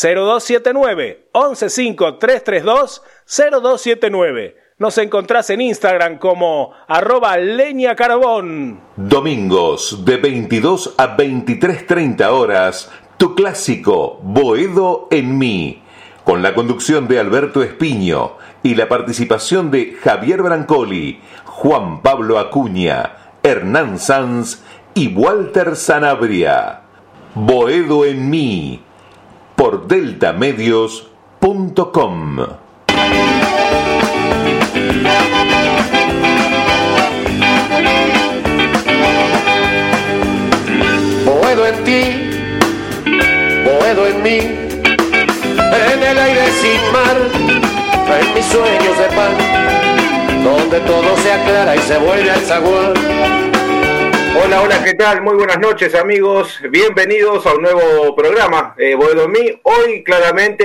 0279 115 0279 Nos encontrás en Instagram como arroba leña carbón. Domingos de 22 a 23.30 horas tu clásico Boedo en mí, con la conducción de Alberto Espiño y la participación de Javier Brancoli, Juan Pablo Acuña, Hernán Sanz y Walter Sanabria. Boedo en mí, por deltamedios.com. Boedo en ti en mí, en el aire sin mar, en mis sueños de pan, donde todo se aclara y se vuelve al zaguán. Hola, hola, ¿qué tal? Muy buenas noches amigos, bienvenidos a un nuevo programa, eh, en mí. Hoy claramente,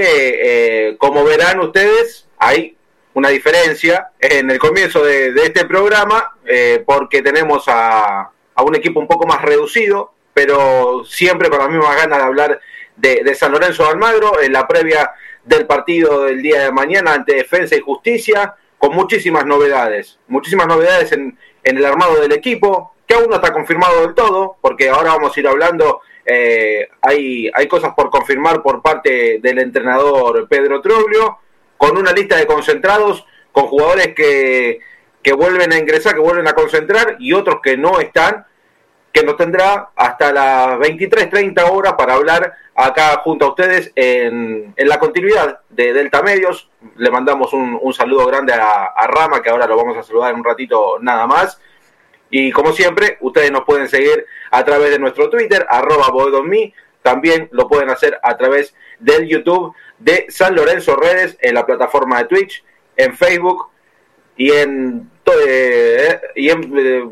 eh, como verán ustedes, hay una diferencia en el comienzo de, este programa, eh, porque tenemos a, un equipo un poco más reducido, pero siempre con las mismas ganas de hablar de, San Lorenzo de Almagro en la previa del partido del día de mañana ante Defensa y Justicia, con muchísimas novedades, muchísimas novedades en, el armado del equipo, que aún no está confirmado del todo, porque ahora vamos a ir hablando, eh, hay, hay cosas por confirmar por parte del entrenador Pedro Troglio, con una lista de concentrados, con jugadores que, que vuelven a ingresar, que vuelven a concentrar y otros que no están, que nos tendrá hasta las 23.30 horas para hablar acá junto a ustedes en, la continuidad de Delta Medios. Le mandamos un, saludo grande a, Rama, que ahora lo vamos a saludar en un ratito nada más. Y como siempre, ustedes nos pueden seguir a través de nuestro Twitter, arroba También lo pueden hacer a través del YouTube de San Lorenzo Redes, en la plataforma de Twitch, en Facebook y en, eh, eh,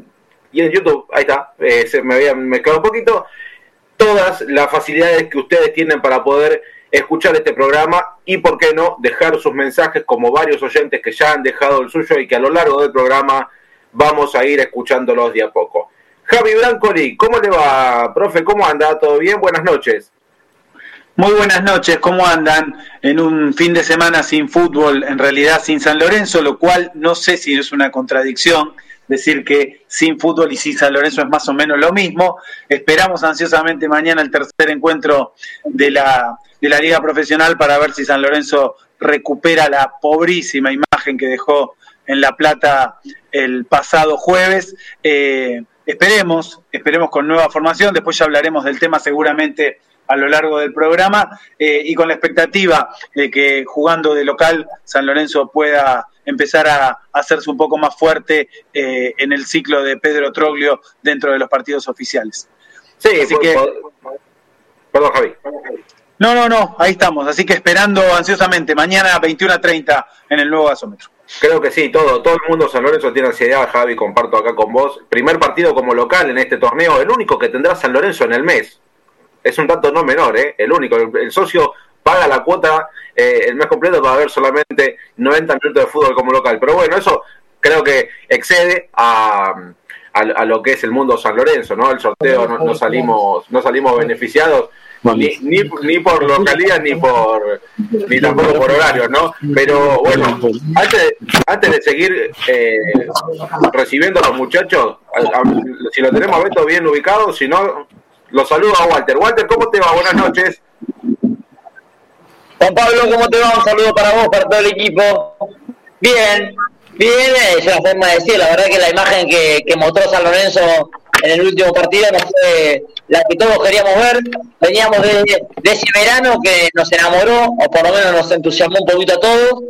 y en YouTube, ahí está, eh, se me había mezclado un poquito, todas las facilidades que ustedes tienen para poder escuchar este programa y, por qué no, dejar sus mensajes como varios oyentes que ya han dejado el suyo y que a lo largo del programa vamos a ir escuchándolos de a poco. Javi Brancoli, ¿cómo le va, profe? ¿Cómo anda? ¿Todo bien? Buenas noches. Muy buenas noches, ¿cómo andan? En un fin de semana sin fútbol, en realidad sin San Lorenzo, lo cual no sé si es una contradicción decir que sin fútbol y sin San Lorenzo es más o menos lo mismo. Esperamos ansiosamente mañana el tercer encuentro de la, de la Liga Profesional para ver si San Lorenzo recupera la pobrísima imagen que dejó en La Plata el pasado jueves. Eh, esperemos, esperemos con nueva formación, después ya hablaremos del tema seguramente a lo largo del programa eh, y con la expectativa de que jugando de local San Lorenzo pueda empezar a, hacerse un poco más fuerte eh, en el ciclo de Pedro Troglio dentro de los partidos oficiales. Sí, así que... Perdón, Javi. No, no, no, ahí estamos. Así que esperando ansiosamente mañana a 21.30 en el nuevo gasómetro. Creo que sí, todo, todo el mundo San Lorenzo tiene ansiedad, Javi, comparto acá con vos. Primer partido como local en este torneo, el único que tendrá San Lorenzo en el mes es un tanto no menor, ¿eh? el único. El, socio paga la cuota eh, el mes completo para ver solamente 90 minutos de fútbol como local. Pero bueno, eso creo que excede a, a, lo que es el mundo San Lorenzo, ¿no? El sorteo no, salimos no salimos beneficiados. Ni, ni, por localidad ni por ni tampoco por horarios, ¿no? Pero bueno, antes, antes de seguir eh, recibiendo a los muchachos, si lo tenemos a Beto bien ubicado, si no, lo saludo a Walter. Walter, ¿cómo te va? Buenas noches. Juan Pablo, ¿cómo te va? Un saludo para vos, para todo el equipo. Bien, Bien, es una forma de decir, la verdad que la imagen que, que mostró San Lorenzo en el último partido no fue la que todos queríamos ver. Veníamos de, de ese verano que nos enamoró, o por lo menos nos entusiasmó un poquito a todos.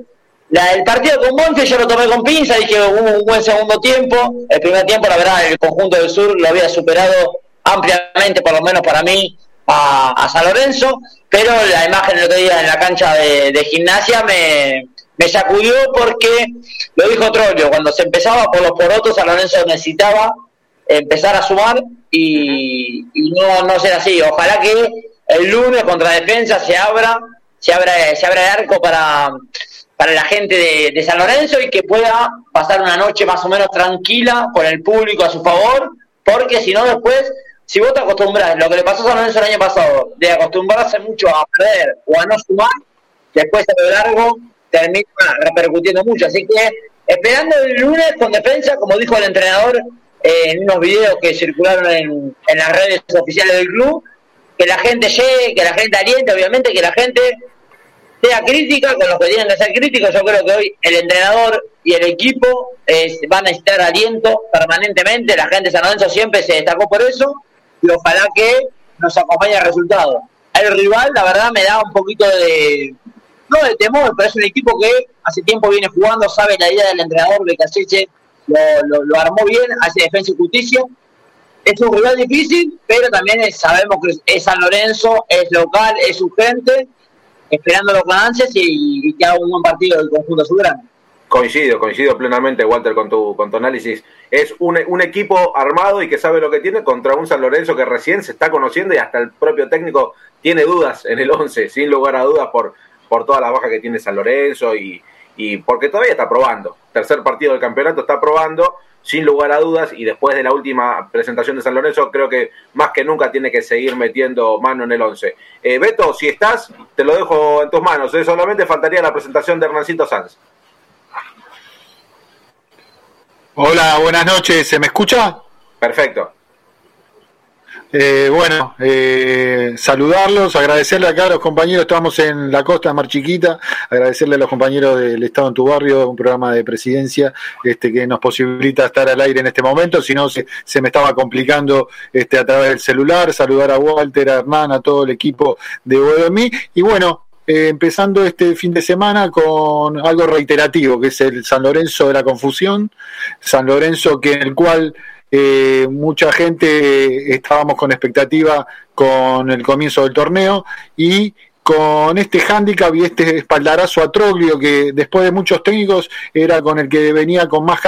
La, el partido con Monte yo lo tomé con pinza, dije hubo un buen segundo tiempo. El primer tiempo, la verdad, el conjunto del sur lo había superado ampliamente, por lo menos para mí, a, San Lorenzo. Pero la imagen el otro día en la cancha de, gimnasia me, me sacudió porque, lo dijo Trollio, cuando se empezaba por los porotos, San Lorenzo necesitaba empezar a sumar y, no, no ser así. Ojalá que el lunes contra defensa se abra, se abra, se abra el arco para, para la gente de, San Lorenzo y que pueda pasar una noche más o menos tranquila con el público a su favor, porque si no después, si vos te acostumbras, lo que le pasó a San Lorenzo el año pasado, de acostumbrarse mucho a perder o a no sumar, después a lo largo termina repercutiendo mucho. Así que esperando el lunes con defensa, como dijo el entrenador en unos videos que circularon en, en las redes oficiales del club, que la gente llegue, que la gente aliente, obviamente, que la gente sea crítica con los que tienen que ser críticos. Yo creo que hoy el entrenador y el equipo van a necesitar aliento permanentemente. La gente de San Lorenzo siempre se destacó por eso y ojalá que nos acompañe el resultado. El rival, la verdad, me da un poquito de, no de temor, pero es un equipo que hace tiempo viene jugando, sabe la idea del entrenador de Caseche, lo, lo, armó bien, hace defensa y justicia. Es un rival difícil, pero también es, sabemos que es San Lorenzo, es local, es urgente esperando los ganancias y, que haga un buen partido del conjunto subgrande. Coincido, coincido plenamente, Walter, con tu, con tu análisis. Es un, un, equipo armado y que sabe lo que tiene contra un San Lorenzo que recién se está conociendo y hasta el propio técnico tiene dudas en el 11, sin lugar a dudas, por, por toda la baja que tiene San Lorenzo y, y porque todavía está probando. Tercer partido del campeonato está probando, sin lugar a dudas, y después de la última presentación de San Lorenzo, creo que más que nunca tiene que seguir metiendo mano en el 11. Eh, Beto, si estás, te lo dejo en tus manos. ¿eh? Solamente faltaría la presentación de Hernancito Sanz. Hola, buenas noches. ¿Se me escucha? Perfecto. Eh, bueno, eh, saludarlos, agradecerle acá a los compañeros, estamos en la costa de Mar Chiquita, agradecerle a los compañeros del Estado en tu barrio, un programa de presidencia este, que nos posibilita estar al aire en este momento, si no se, me estaba complicando este, a través del celular, saludar a Walter, a Hernán, a todo el equipo de Bodomí, y bueno, eh, empezando este fin de semana con algo reiterativo, que es el San Lorenzo de la Confusión, San Lorenzo que en el cual eh, mucha gente estábamos con expectativa con el comienzo del torneo y con este hándicap y este espaldarazo a Troglio que después de muchos técnicos era con el que venía con más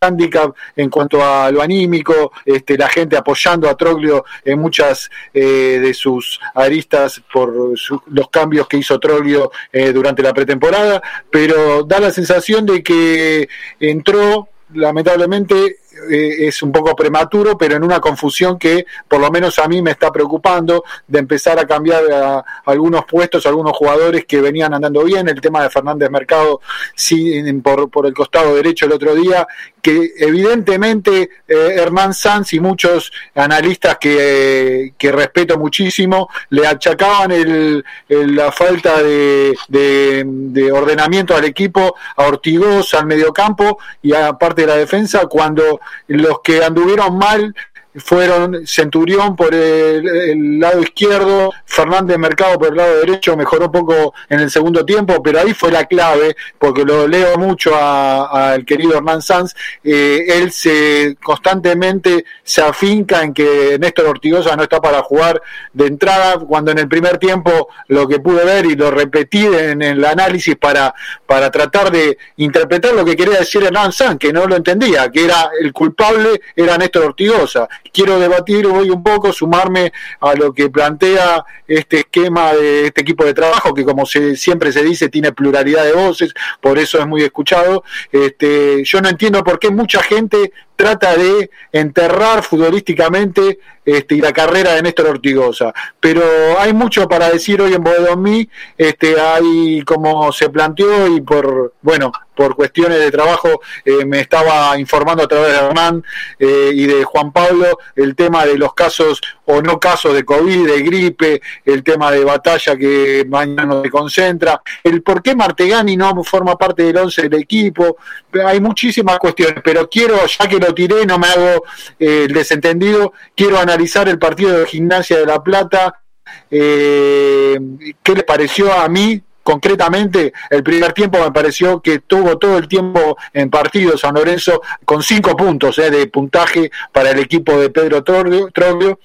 handicap en cuanto a lo anímico, este, la gente apoyando a Troglio en muchas eh, de sus aristas por su, los cambios que hizo Troglio eh, durante la pretemporada, pero da la sensación de que entró lamentablemente eh, es un poco prematuro, pero en una confusión que por lo menos a mí me está preocupando de empezar a cambiar a, algunos puestos, algunos jugadores que venían andando bien. El tema de Fernández Mercado sí, por, por el costado derecho el otro día, que evidentemente eh, Hernán Sanz y muchos analistas que, que respeto muchísimo le achacaban el, la falta de, de, de, ordenamiento al equipo, a Ortigoz, al mediocampo y a parte de la defensa, cuando los que anduvieron mal fueron Centurión por el, lado izquierdo, Fernández Mercado por el lado derecho, mejoró poco en el segundo tiempo, pero ahí fue la clave, porque lo leo mucho al querido Hernán Sanz, eh, él se constantemente se afinca en que Néstor Ortigosa no está para jugar de entrada, cuando en el primer tiempo lo que pude ver y lo repetí en el análisis para, para tratar de interpretar lo que quería decir Hernán Sanz, que no lo entendía, que era el culpable era Néstor Ortigosa quiero debatir hoy un poco, sumarme a lo que plantea este esquema de este equipo de trabajo, que como se, siempre se dice, tiene pluralidad de voces, por eso es muy escuchado. Este, yo no entiendo por qué mucha gente trata de enterrar futbolísticamente este, y la carrera de Néstor Ortigosa. Pero hay mucho para decir hoy en Bodomí, este, hay como se planteó y por, bueno, por cuestiones de trabajo eh, me estaba informando a través de Hernán eh, y de Juan Pablo el tema de los casos o no casos de COVID, de gripe, el tema de batalla que mañana se concentra, el por qué Martegani no forma parte del once del equipo, hay muchísimas cuestiones, pero quiero, ya que lo tiré, no me hago eh, el desentendido, quiero analizar el partido de Gimnasia de La Plata, eh, qué le pareció a mí concretamente el primer tiempo me pareció que tuvo todo el tiempo en partido San Lorenzo con cinco puntos eh, de puntaje para el equipo de Pedro Troglio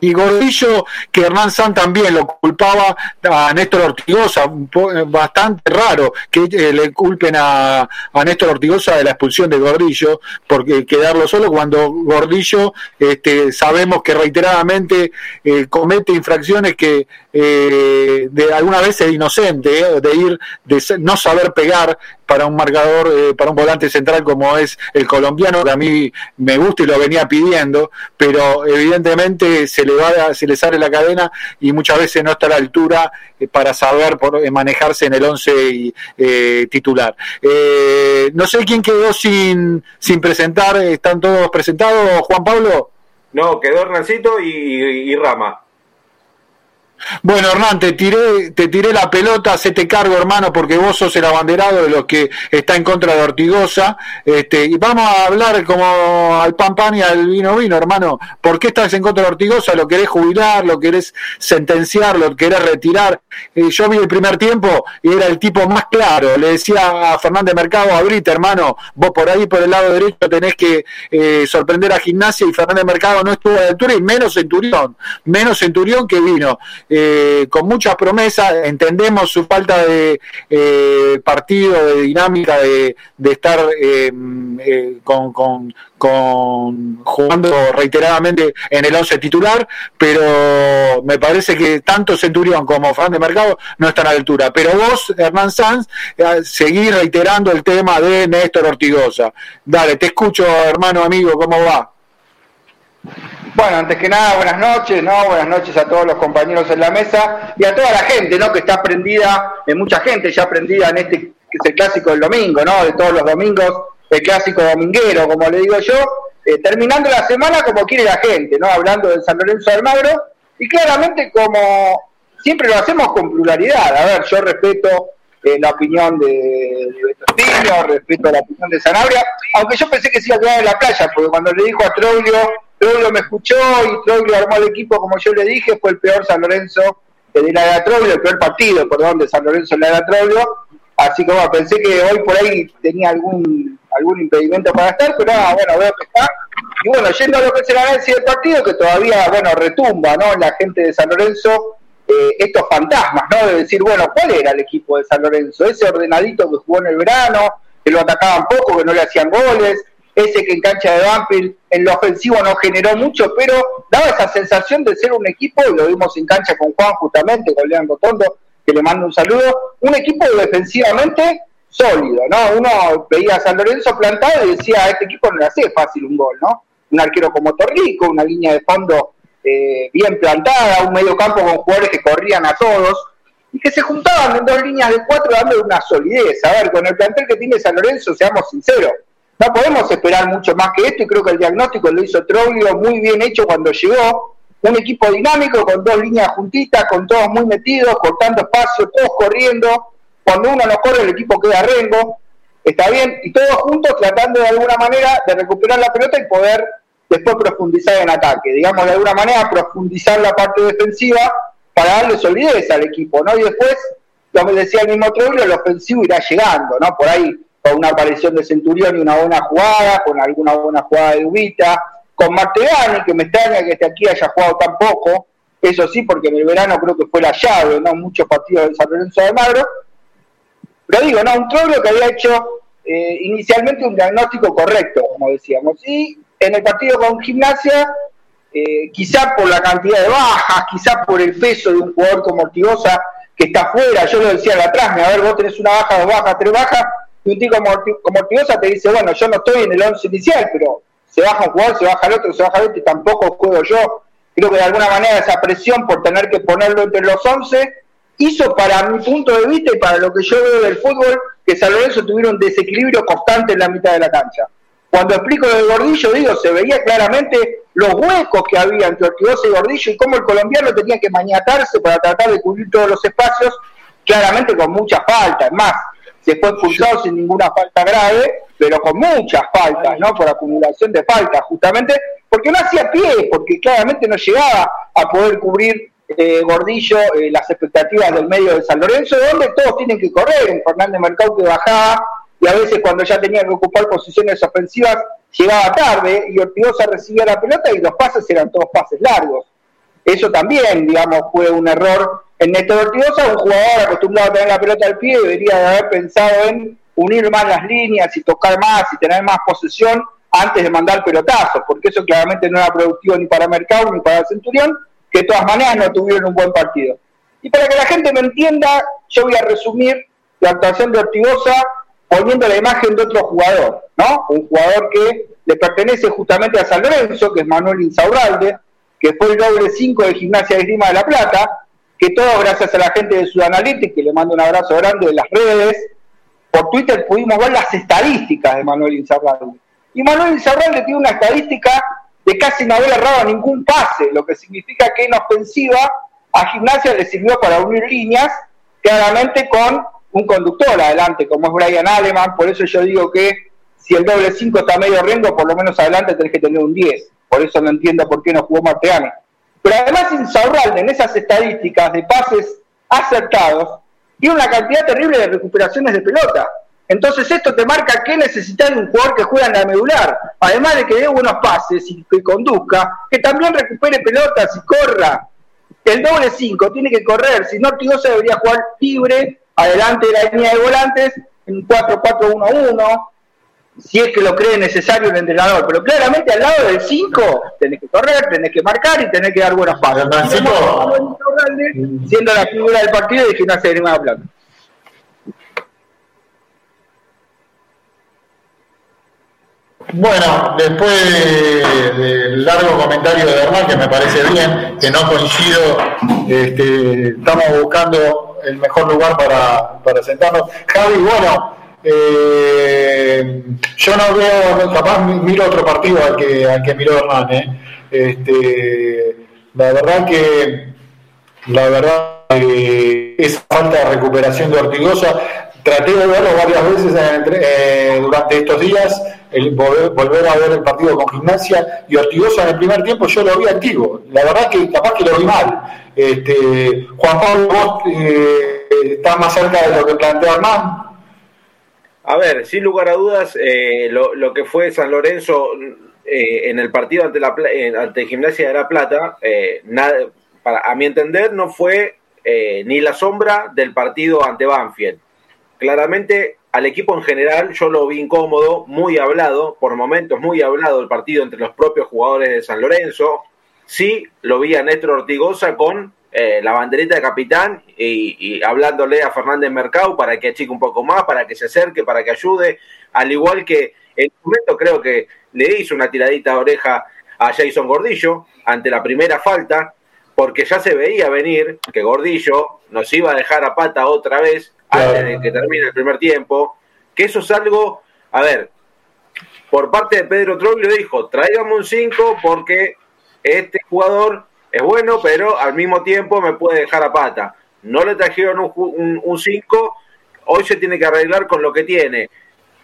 y Gordillo, que Hernán San también lo culpaba a Néstor Ortigosa, eh, bastante raro que eh, le culpen a, a, Néstor Ortigosa de la expulsión de Gordillo, porque quedarlo solo cuando Gordillo este, sabemos que reiteradamente eh, comete infracciones que de alguna vez es inocente, de ir, de no saber pegar, para un marcador, eh, para un volante central como es el colombiano, que a mí me gusta y lo venía pidiendo, pero evidentemente se le va, se le sale la cadena y muchas veces no está a la altura eh, para saber por, eh, manejarse en el once titular. no sé quién quedó sin, sin presentar, ¿están todos presentados, Juan Pablo? No, quedó Hernancito y Rama. Bueno, Hernán, te tiré, te tiré la pelota, te cargo, hermano, porque vos sos el abanderado de los que está en contra de Ortigosa. Este, y vamos a hablar como al pan pan y al vino vino, hermano. ¿Por qué estás en contra de Ortigosa? ¿Lo querés jubilar? ¿Lo querés sentenciar? ¿Lo querés retirar? Eh, yo vi el primer tiempo y era el tipo más claro. Le decía a Fernández Mercado, abrite, hermano, vos por ahí, por el lado derecho, tenés que eh, sorprender a Gimnasia y Fernández Mercado no estuvo a la altura y menos Centurión, menos Centurión que vino. Eh, con muchas promesas, entendemos su falta de eh, partido, de dinámica, de, estar eh, con, con, jugando reiteradamente en el 11 titular, pero me parece que tanto Centurión como Fran de Mercado no están a la altura. Pero vos, Hernán Sanz, seguís reiterando el tema de Néstor Ortigosa. Dale, te escucho, hermano amigo, ¿cómo va? Bueno, antes que nada, buenas noches, ¿no? Buenas noches a todos los compañeros en la mesa y a toda la gente, ¿no? Que está prendida, eh, mucha gente ya prendida en este, que es el clásico del domingo, ¿no? De todos los domingos, el clásico dominguero, como le digo yo, eh, terminando la semana como quiere la gente, ¿no? Hablando del San Lorenzo de Almagro y claramente como siempre lo hacemos con pluralidad. A ver, yo respeto eh, la opinión de, de respeto la opinión de Sanabria, aunque yo pensé que se iba a quedar en la playa, porque cuando le dijo a Troglio Troglio me escuchó y Troglio armó el equipo como yo le dije, fue el peor San Lorenzo de la era Troglio, el peor partido, perdón, de San Lorenzo en la era Troglio. Así que bueno, pensé que hoy por ahí tenía algún algún impedimento para estar, pero bueno, veo que está. Y bueno, yendo a lo que es el análisis del partido, que todavía, bueno, retumba, ¿no? La gente de San Lorenzo, eh, estos fantasmas, ¿no? De decir, bueno, ¿cuál era el equipo de San Lorenzo? Ese ordenadito que jugó en el verano, que lo atacaban poco, que no le hacían goles, ese que en cancha de Banfield en lo ofensivo no generó mucho, pero daba esa sensación de ser un equipo, y lo vimos en cancha con Juan justamente, con Leandro Tondo, que le mando un saludo, un equipo defensivamente sólido, ¿no? Uno veía a San Lorenzo plantado y decía, a este equipo no le hace fácil un gol, ¿no? Un arquero como Torrico, una línea de fondo eh, bien plantada, un medio campo con jugadores que corrían a todos, y que se juntaban en dos líneas de cuatro dando una solidez. A ver, con el plantel que tiene San Lorenzo, seamos sinceros, no podemos esperar mucho más que esto y creo que el diagnóstico lo hizo Troglio muy bien hecho cuando llegó. Un equipo dinámico con dos líneas juntitas, con todos muy metidos, cortando espacio, todos corriendo. Cuando uno no corre, el equipo queda rengo. Está bien, y todos juntos tratando de alguna manera de recuperar la pelota y poder después profundizar en ataque. Digamos, de alguna manera profundizar la parte defensiva para darle solidez al equipo, ¿no? Y después, como decía el mismo Troglio, el ofensivo irá llegando, ¿no? Por ahí una aparición de Centurión y una buena jugada, con alguna buena jugada de Ubita, con Martegani, que me extraña que este aquí haya jugado tan poco, eso sí, porque en el verano creo que fue la llave, ¿no? Muchos partidos de San Lorenzo de Magro. Pero digo, no, un Troglio que había hecho eh, inicialmente un diagnóstico correcto, como decíamos. Y en el partido con Gimnasia, eh, quizá por la cantidad de bajas, quizá por el peso de un jugador como Ortigosa que está afuera, yo lo decía atrás, a ver, vos tenés una baja, dos bajas, tres bajas, y un tipo como, Ortigosa te dice, bueno, yo no estoy en el 11 inicial, pero se baja un jugador, se baja el otro, se baja el otro y tampoco juego yo. Creo que de alguna manera esa presión por tener que ponerlo entre los 11 hizo para mi punto de vista y para lo que yo veo del fútbol que San Lorenzo tuviera un desequilibrio constante en la mitad de la cancha. Cuando explico lo de Gordillo, digo, se veía claramente los huecos que había entre Ortigosa y Gordillo y cómo el colombiano tenía que mañatarse para tratar de cubrir todos los espacios, claramente con muchas faltas. Más, fue expulsado sin ninguna falta grave, pero con muchas faltas, ¿no? Por acumulación de faltas, justamente porque no hacía pie, porque claramente no llegaba a poder cubrir eh, Gordillo eh, las expectativas del medio de San Lorenzo, donde todos tienen que correr, un Fernández Mercado que bajaba y a veces cuando ya tenía que ocupar posiciones ofensivas llegaba tarde y Ortigosa recibía la pelota y los pases eran todos pases largos. Eso también, digamos, fue un error en Néstor Ortigosa, un jugador acostumbrado a tener la pelota al pie, debería de haber pensado en unir más las líneas y tocar más y tener más posesión antes de mandar pelotazos, porque eso claramente no era productivo ni para Mercado ni para Centurión, que de todas maneras no tuvieron un buen partido. Y para que la gente me entienda, yo voy a resumir la actuación de Ortigosa poniendo la imagen de otro jugador, ¿no? Un jugador que le pertenece justamente a San Lorenzo, que es Manuel Insaurralde, que fue el doble 5 de Gimnasia de Grima de la Plata, que todo gracias a la gente de Sudanalytics, que le mando un abrazo grande de las redes, por Twitter pudimos ver las estadísticas de Manuel Insaurralde. Y Manuel Insaurralde tiene una estadística de casi no haber errado ningún pase, lo que significa que en ofensiva a Gimnasia le sirvió para unir líneas, claramente con un conductor adelante, como es Brian Aleman, por eso yo digo que si el doble 5 está medio riesgo, por lo menos adelante tenés que tener un 10. Por eso no entiendo por qué no jugó Marteani. Pero además Insaurralde en esas estadísticas de pases acertados tiene una cantidad terrible de recuperaciones de pelota. Entonces esto te marca que necesitas un jugador que juega en la medular, además de que dé buenos pases y que conduzca, que también recupere pelotas y corra. El doble 5 tiene que correr, si no Tigosa debería jugar libre adelante de la línea de volantes en 4-4-1-1, si es que lo cree necesario el entrenador. Pero claramente al lado del 5 tenés que correr, tenés que marcar y tenés que dar buenos pasos. Siendo la figura del partido de Gimnasia de de Plata. Bueno, después del largo comentario de Hernán, que me parece bien, que no coincido, este, estamos buscando el mejor lugar para, para sentarnos. Javi, bueno, eh, yo no veo, capaz miro otro partido al que, al que miró Hernán. ¿eh? Este, la verdad que, la verdad, esa falta de recuperación de Ortigosa, traté de verlo varias veces eh, durante estos días el volver, a ver el partido con gimnasia y Ortigosa en el primer tiempo yo lo vi activo. La verdad que capaz que lo vi mal. Este, Juan Pablo, vos estás más cerca de lo que planteó Hernán. A ver, sin lugar a dudas, eh, lo, que fue San Lorenzo eh, en el partido ante, la, ante Gimnasia de la Plata, nada, para, a mi entender, no fue ni la sombra del partido ante Banfield. Claramente al equipo en general yo lo vi incómodo, muy hablado, por momentos muy hablado el partido entre los propios jugadores de San Lorenzo. Sí, lo vi a Néstor Ortigosa con eh, la banderita de capitán y, hablándole a Fernández Mercado para que achique un poco más, para que se acerque, para que ayude, al igual que en un momento creo que le hizo una tiradita de oreja a Jason Gordillo ante la primera falta, porque ya se veía venir que Gordillo nos iba a dejar a pata otra vez antes de que termine el primer tiempo, que eso es algo, a ver, por parte de Pedro Troglio dijo, tráigame un 5 porque este jugador es bueno, pero al mismo tiempo me puede dejar a pata. No le trajeron un 5, hoy se tiene que arreglar con lo que tiene.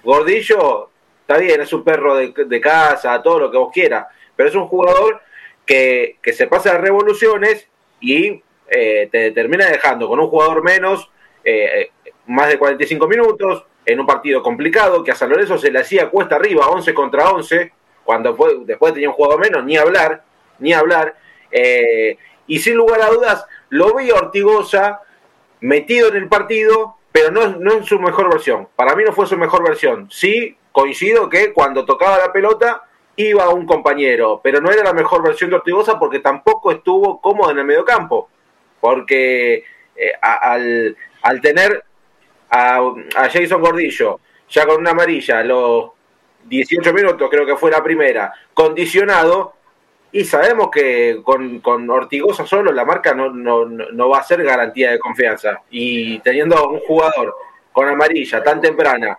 Gordillo, está bien, es un perro de, casa, todo lo que vos quieras, pero es un jugador que, se pasa de revoluciones y eh, te termina dejando con un jugador menos eh, más de 45 minutos, en un partido complicado, que a San se le hacía cuesta arriba, 11 contra 11, cuando fue, después tenía un juego menos, ni hablar, ni hablar. Eh, y sin lugar a dudas, lo vi Ortigosa metido en el partido, pero no, no en su mejor versión. Para mí no fue su mejor versión. Sí, coincido que cuando tocaba la pelota iba un compañero, pero no era la mejor versión de Ortigosa porque tampoco estuvo cómodo en el mediocampo. Porque eh, al, al tener a, Jason Gordillo ya con una amarilla los 18 minutos, creo que fue la primera, condicionado, y sabemos que con, con Ortigosa solo la marca no, no, no, va a ser garantía de confianza. Y teniendo un jugador con amarilla tan temprana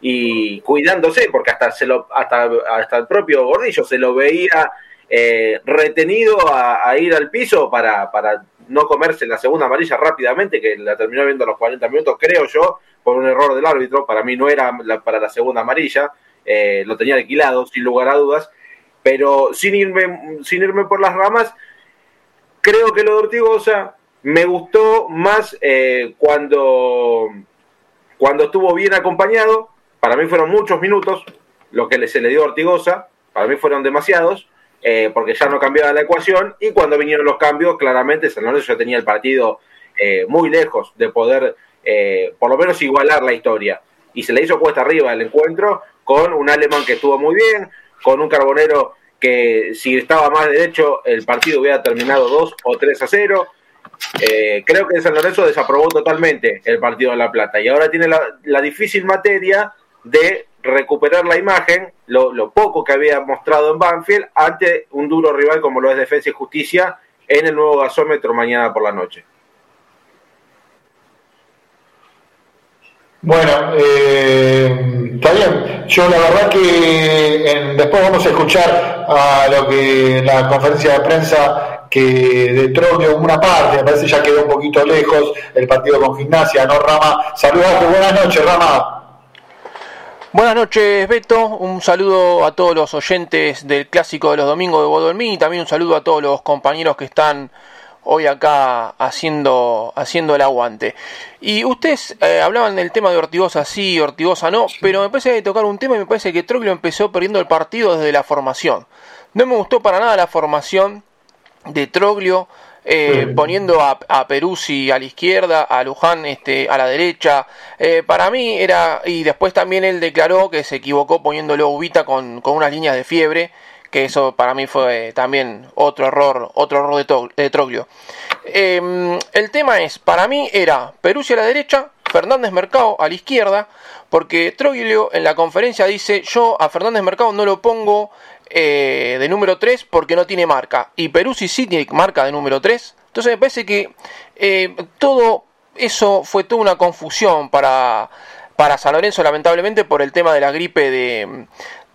y cuidándose, porque hasta, se lo, hasta, hasta el propio Gordillo se lo veía eh, retenido a, ir al piso para, para no comerse la segunda amarilla rápidamente, que la terminó viendo a los 40 minutos, creo yo, por un error del árbitro. Para mí no era para la segunda amarilla, eh, lo tenía alquilado, sin lugar a dudas. Pero sin irme, sin irme por las ramas, creo que lo de Ortigosa me gustó más eh, cuando, cuando estuvo bien acompañado. Para mí fueron muchos minutos lo que se le dio a Ortigosa, para mí fueron demasiados, eh, porque ya no cambiaba la ecuación. Y cuando vinieron los cambios, claramente San Lorenzo ya tenía el partido eh, muy lejos de poder, por lo menos, igualar la historia. Y se le hizo cuesta arriba el encuentro con un alemán que estuvo muy bien, con un carbonero que si estaba más derecho el partido hubiera terminado 2 o 3 a 0. Eh, creo que San Lorenzo desaprobó totalmente el partido de La Plata y ahora tiene la, difícil materia de recuperar la imagen, lo, poco que había mostrado en Banfield, ante un duro rival como lo es Defensa y Justicia en el nuevo gasómetro mañana por la noche. Bueno, eh, está bien. Yo la verdad que después vamos a escuchar a lo que la conferencia de prensa que de Troglio una parte, me parece ya quedó un poquito lejos el partido con Gimnasia, ¿no, Rama? Saludos, buenas noches, Rama. Buenas noches, Beto. Un saludo a todos los oyentes del Clásico de los Domingos de Bodolmí y también un saludo a todos los compañeros que están hoy acá haciendo, haciendo el aguante. Y ustedes eh, hablaban del tema de Ortigosa sí, Ortigosa no, pero me parece que tocar un tema y me parece que Troglio empezó perdiendo el partido desde la formación. No me gustó para nada la formación de Troglio, eh, poniendo a, a, Peruzzi a la izquierda, a Luján este, a la derecha. Eh, para mí era, y después también él declaró que se equivocó poniéndolo Ubita con, con unas líneas de fiebre que eso para mí fue también otro error, otro error de, Troglio. Em, el tema es, para mí era Peruzzi a la derecha, Fernández Mercado a la izquierda, porque Troglio en la conferencia dice, yo a Fernández Mercado no lo pongo eh, de número 3 porque no tiene marca, y Peruzzi sí tiene marca de número 3, entonces me parece que eh, todo eso fue toda una confusión para, para San Lorenzo, lamentablemente, por el tema de la gripe de,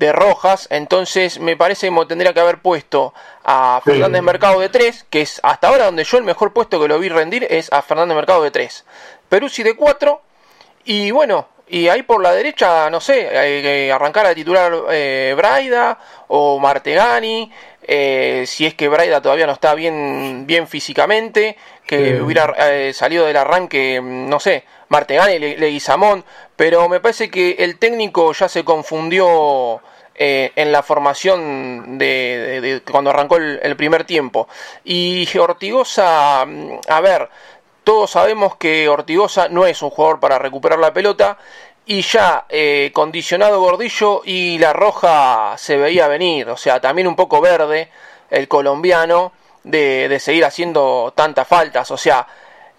de Rojas, entonces me parece que tendría que haber puesto a Fernández Mercado de 3, que es hasta ahora donde yo el mejor puesto que lo vi rendir es a Fernández Mercado de 3. Peruzzi de 4 y bueno, y ahí por la derecha, no sé, eh, arrancar a titular eh, Braida o Martegani, eh, si es que Braida todavía no está bien, bien físicamente, que hubiera salido del arranque, no sé, Martegani, Leguizamón, pero me parece que el técnico ya se confundió eh, en la formación de, cuando arrancó el, primer tiempo. Y Ortigosa, mm, a ver, todos sabemos que Ortigosa no es un jugador para recuperar la pelota y ya eh, condicionado Gordillo y la roja se veía venir, o sea, también un poco verde el colombiano de, de seguir haciendo tantas faltas, o sea,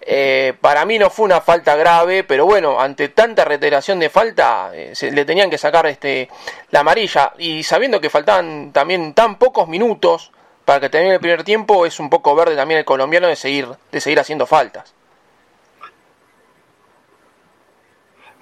eh, para mí no fue una falta grave, pero bueno, ante tanta reiteración de falta, eh, se, le tenían que sacar este, la amarilla. Y sabiendo que faltaban también tan pocos minutos para que termine el primer tiempo, es un poco verde también el colombiano de seguir, de seguir haciendo faltas.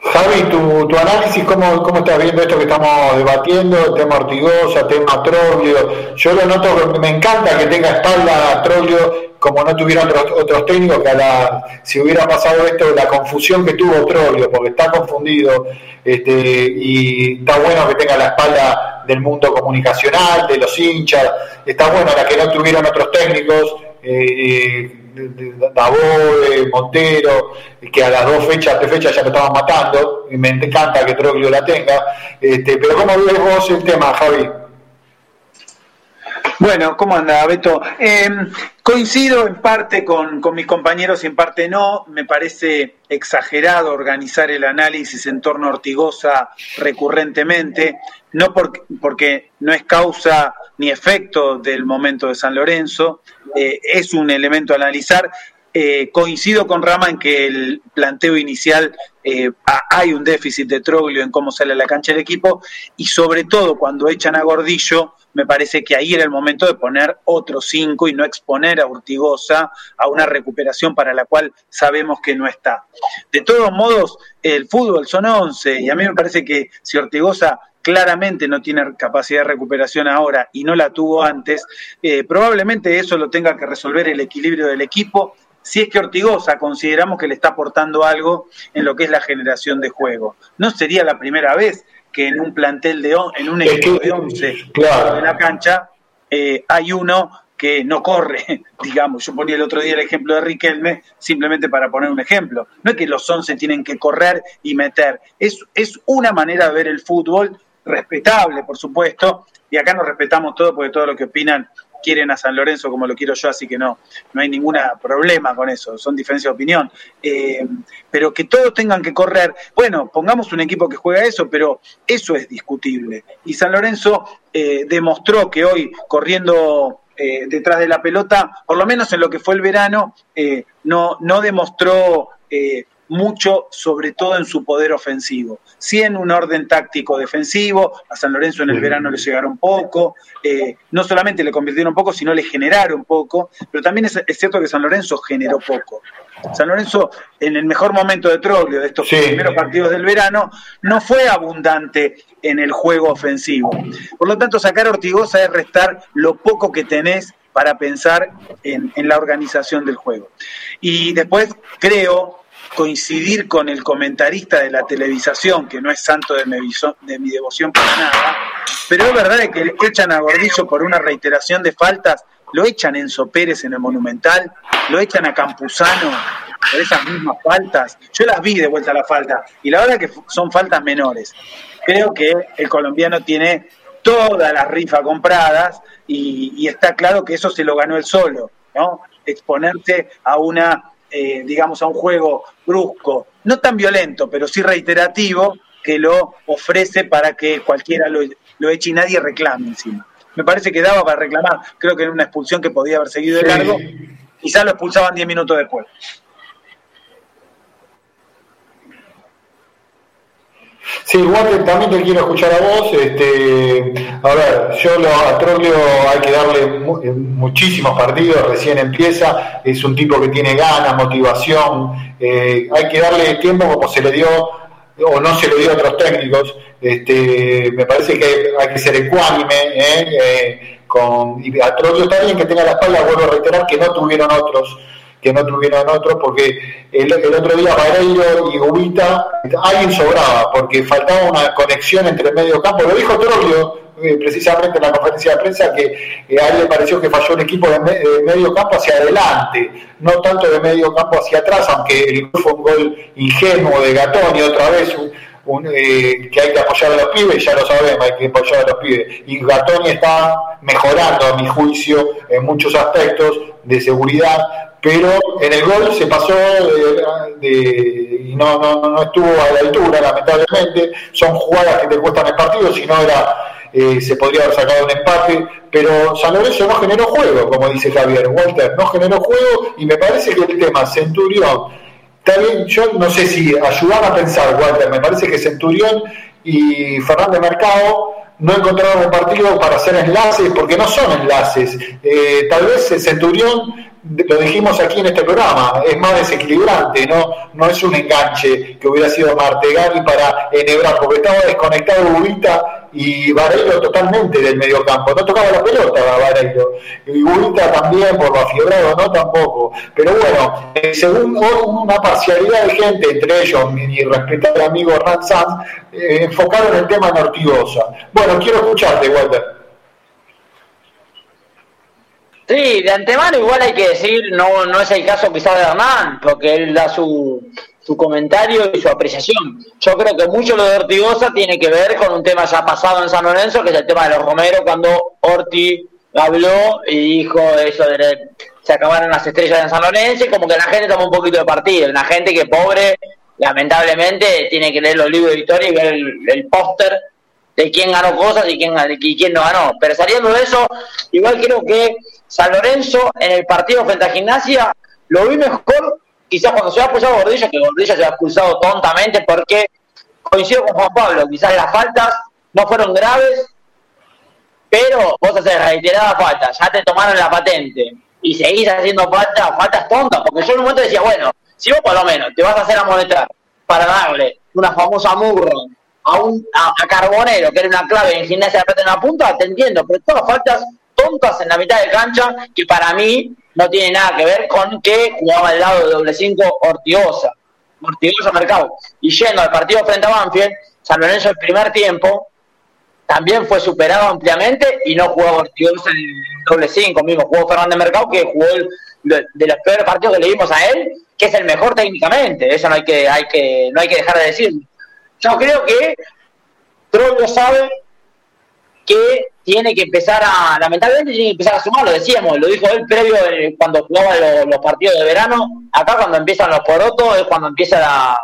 Javi, tu, tu análisis, ¿cómo, ¿cómo estás viendo esto que estamos debatiendo? Tema Ortigosa, tema Troglio. Yo lo noto, me encanta que tenga espalda Troglio, como no tuviera otros, otros técnicos, que a la, si hubiera pasado esto, la confusión que tuvo Troglio, porque está confundido, este, y está bueno que tenga la espalda del mundo comunicacional, de los hinchas, está bueno la que no tuvieron otros técnicos. Eh, de Montero, que a las dos fechas, tres fechas ya lo estaban matando, y me encanta que Troglio la tenga. Este, pero ¿cómo ves vos el tema, Javi? Bueno, ¿cómo anda, Beto? Em, coincido en parte con, mis compañeros y en parte no. Me parece exagerado organizar el análisis en torno a Ortigosa recurrentemente, no porque no es causa ni efecto del momento de San Lorenzo, eh, es un elemento a analizar. Eh, coincido con Rama en que el planteo inicial eh, hay un déficit de Troglio en cómo sale a la cancha el equipo y sobre todo cuando echan a Gordillo, me parece que ahí era el momento de poner otros cinco y no exponer a Urtigosa a una recuperación para la cual sabemos que no está. De todos modos, el fútbol son 11 y a mí me parece que si Ortigosa claramente no tiene capacidad de recuperación ahora y no la tuvo antes, eh, probablemente eso lo tenga que resolver el equilibrio del equipo si es que Ortigosa consideramos que le está aportando algo en lo que es la generación de juego. No sería la primera vez que en un plantel de en un equipo de 11 claro. de la cancha eh, hay uno que no corre, digamos. Yo ponía el otro día el ejemplo de Riquelme, simplemente para poner un ejemplo. No es que los 11 tienen que correr y meter, es, es una manera de ver el fútbol respetable, por supuesto, y acá nos respetamos todo porque todo lo que opinan quieren a San Lorenzo como lo quiero yo, así que no, no hay ningún problema con eso, son diferencias de opinión. Eh, pero que todos tengan que correr, bueno, pongamos un equipo que juega eso, pero eso es discutible. Y San Lorenzo eh, demostró que hoy, corriendo eh, detrás de la pelota, por lo menos en lo que fue el verano, no, no demostró mucho, sobre todo en su poder ofensivo. Sí en un orden táctico defensivo, a San Lorenzo en el verano le llegaron poco, eh, no solamente le convirtieron poco, sino le generaron poco, pero también es, cierto que San Lorenzo generó poco. San Lorenzo, en el mejor momento de Troglio, de estos primeros partidos del verano, no fue abundante en el juego ofensivo. Por lo tanto, sacar a Ortigosa es restar lo poco que tenés para pensar en, en la organización del juego. Y después creo coincidir con el comentarista de la televisación, que no es santo de mi, de mi devoción para nada, pero es verdad que echan a Gordillo por una reiteración de faltas, lo echan Enzo Pérez en el Monumental, lo echan a Campuzano por esas mismas faltas. Yo las vi de vuelta a la falta, y la verdad que son faltas menores. Creo que el colombiano tiene todas las rifas compradas y, y está claro que eso se lo ganó él solo, ¿no? Exponerse a una eh, digamos, a un juego brusco, no tan violento, pero sí reiterativo, que lo ofrece para que cualquiera lo, eche y nadie reclame encima. Me parece que daba para reclamar, creo que era una expulsión que podía haber seguido de largo, quizás lo expulsaban 10 minutos después. Sí, igual también te quiero escuchar a vos. Este, a ver, yo lo, a Troglio hay que darle eh, muchísimos partidos, recién empieza, es un tipo que tiene ganas, motivación, eh, hay que darle tiempo como se le dio o no se le dio a otros técnicos. Este, me parece que hay que ser ecuánime. ¿eh? con, y a Troglio está bien que tenga la espalda, vuelvo a reiterar que no tuvieron otros que no tuvieron otros, porque el, otro día Vareiro y Ubita, alguien sobraba, porque faltaba una conexión entre el medio campo. Lo dijo Troglio eh, precisamente en la conferencia de prensa, que eh, a él le pareció que falló un equipo de, medio campo hacia adelante, no tanto de medio campo hacia atrás, aunque el fue un gol ingenuo de Gatón y otra vez un, eh, que hay que apoyar a los pibes, ya lo sabemos, hay que apoyar a los pibes. Y Gatoni está mejorando, a mi juicio, en muchos aspectos de seguridad, pero en el gol se pasó de, y no, no, no, estuvo a la altura, lamentablemente. Son jugadas que te cuestan el partido, si no era, eh, se podría haber sacado un empate, pero San Lorenzo no generó juego, como dice Javier. Walter no generó juego y me parece que el tema Centurión, está yo no sé si ayudan a pensar, Walter, me parece que Centurión y Fernández Mercado no encontraron un partido para hacer enlaces, porque no son enlaces. Eh, tal vez Centurión lo dijimos aquí en este programa, es más desequilibrante, no, no es un enganche que hubiera sido Martegani para enhebrar, porque estaba desconectado Ubita y Vareiro totalmente del medio campo, no tocaba la pelota Vareiro, y Ubita también por lo afiebrado, no tampoco, pero bueno, eh, según una parcialidad de gente, entre ellos mi respetable amigo Ran Sanz, eh, enfocaron el tema en Bueno, quiero escucharte, Walter. Sí, de antemano igual hay que decir, no, no es el caso quizás de Hernán, porque él da su, su comentario y su apreciación. Yo creo que mucho lo de Ortigosa tiene que ver con un tema ya pasado en San Lorenzo, que es el tema de los Romero, cuando Orti habló y dijo eso de se acabaron las estrellas en San Lorenzo y como que la gente toma un poquito de partido. Una gente que pobre, lamentablemente, tiene que leer los libros de historia y ver el póster de quién ganó cosas y quién, y quién no ganó. Pero saliendo de eso, igual creo que San Lorenzo en el partido frente a Gimnasia lo vi mejor quizás cuando se ha expulsado Gordillo, que Gordillo se ha expulsado tontamente porque coincido con Juan Pablo, quizás las faltas no fueron graves, pero vos haces reiteradas faltas, ya te tomaron la patente y seguís haciendo faltas, faltas tontas, porque yo en un momento decía, bueno, si vos por lo menos te vas a hacer amonestar para darle una famosa murra a un a, Carbonero, que era una clave en gimnasia de en la punta, te entiendo, pero todas faltas tontas en la mitad de cancha que para mí no tiene nada que ver con que jugaba al lado de doble 5 Ortigosa, Ortigosa Mercado. Y yendo al partido frente a Banfield, San Lorenzo el primer tiempo también fue superado ampliamente y no jugó Ortigosa en doble 5, mismo jugó Fernández Mercado, que jugó el, de, los peores partidos que le dimos a él, que es el mejor técnicamente, eso no hay que, hay que, no hay que dejar de decir. Yo creo que Trollio sabe que tiene que empezar a, lamentablemente tiene que empezar a sumar, lo decíamos, lo dijo él previo eh, cuando jugaba los, partidos de verano, acá cuando empiezan los porotos es cuando empieza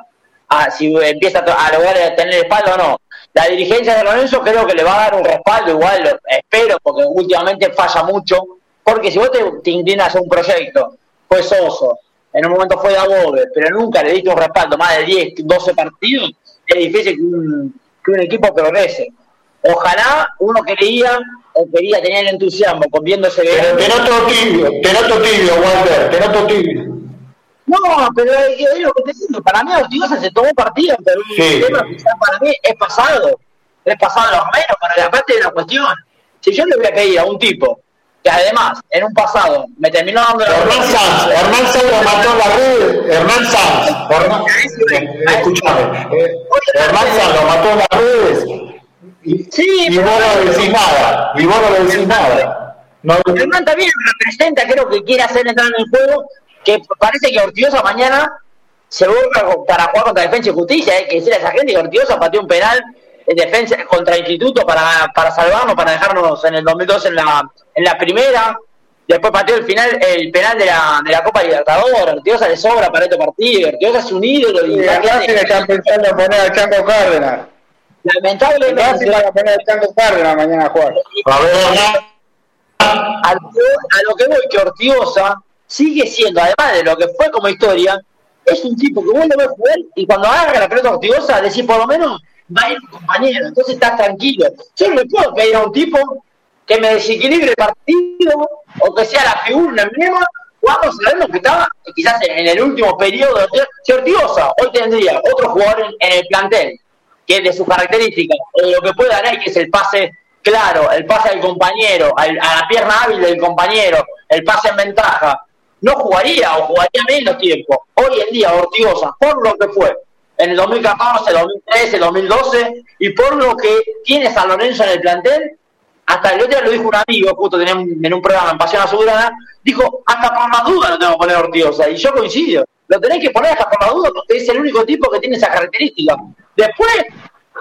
a, si empieza a lograr tener espalda o no. La dirigencia de Lorenzo creo que le va a dar un respaldo, igual espero, porque últimamente falla mucho, porque si vos te, te inclinas a un proyecto, fue Soso, en un momento fue Dagobe, pero nunca le diste un respaldo más de 10, 12 partidos, es difícil que un, que un equipo progrese. Ojalá uno quería o quería tener el entusiasmo con viendo ese Pero te noto tibio, te noto tibio, Walter, te noto tibio. No, pero es, lo que te digo, para mí Ortigosa se tomó partido, pero el tema para mí es pasado, es pasado los menos, para la parte de la cuestión. Si yo le voy a pedir a un tipo que además en un pasado me terminó dando la Hernán Sanz, Hernán Sanz lo mató en la red, Hernán Sanz, Hernán, escúchame, eh, Hernán Sanz lo mató en las redes sí, y vos no le decís nada, y vos no le decís nada. No, Hernán también representa, creo que quiere hacer entrar en el juego, que parece que Ortigosa mañana se busca para jugar contra Defensa y Justicia, hay que decirle a esa gente que Ortigosa pateó un penal en defensa contra Instituto para, para salvarnos, para dejarnos en el 2012 en la, en la primera, después pateó el final el penal de la, de la Copa Libertadores, Ortigosa le sobra para este partido, Ortigosa es un ídolo y, y acá que están pensando en poner al Chanco Cárdenas. Lamentablemente. No, a poner tanto tarde la mañana a jugar. A, lo que voy, que Ortigosa sigue siendo, además de lo que fue como historia, es un tipo que vos lo ves jugar y cuando agarra la pelota Ortigosa, decís por lo menos va a ir un compañero, entonces estás tranquilo. Yo no le puedo pedir a un tipo que me desequilibre el partido o que sea la figura, un emblema, cuando sabemos que estaba quizás en el último periodo. Si Ortigosa hoy tendría otro jugador en el plantel que de sus características, o lo que puede ganar, que es el pase claro, el pase al compañero, a la pierna hábil del compañero, el pase en ventaja, no jugaría o jugaría menos tiempo. Hoy en día, Ortigosa, por lo que fue en el 2014, 2013, 2012, y por lo que tiene San Lorenzo en el plantel, hasta el otro día lo dijo un amigo, justo en un programa en Pasión Azulgrana, dijo, hasta por la duda no tengo que poner Ortigosa, y yo coincido. Lo tenés que poner hasta por la duda porque es el único tipo que tiene esa característica. Después,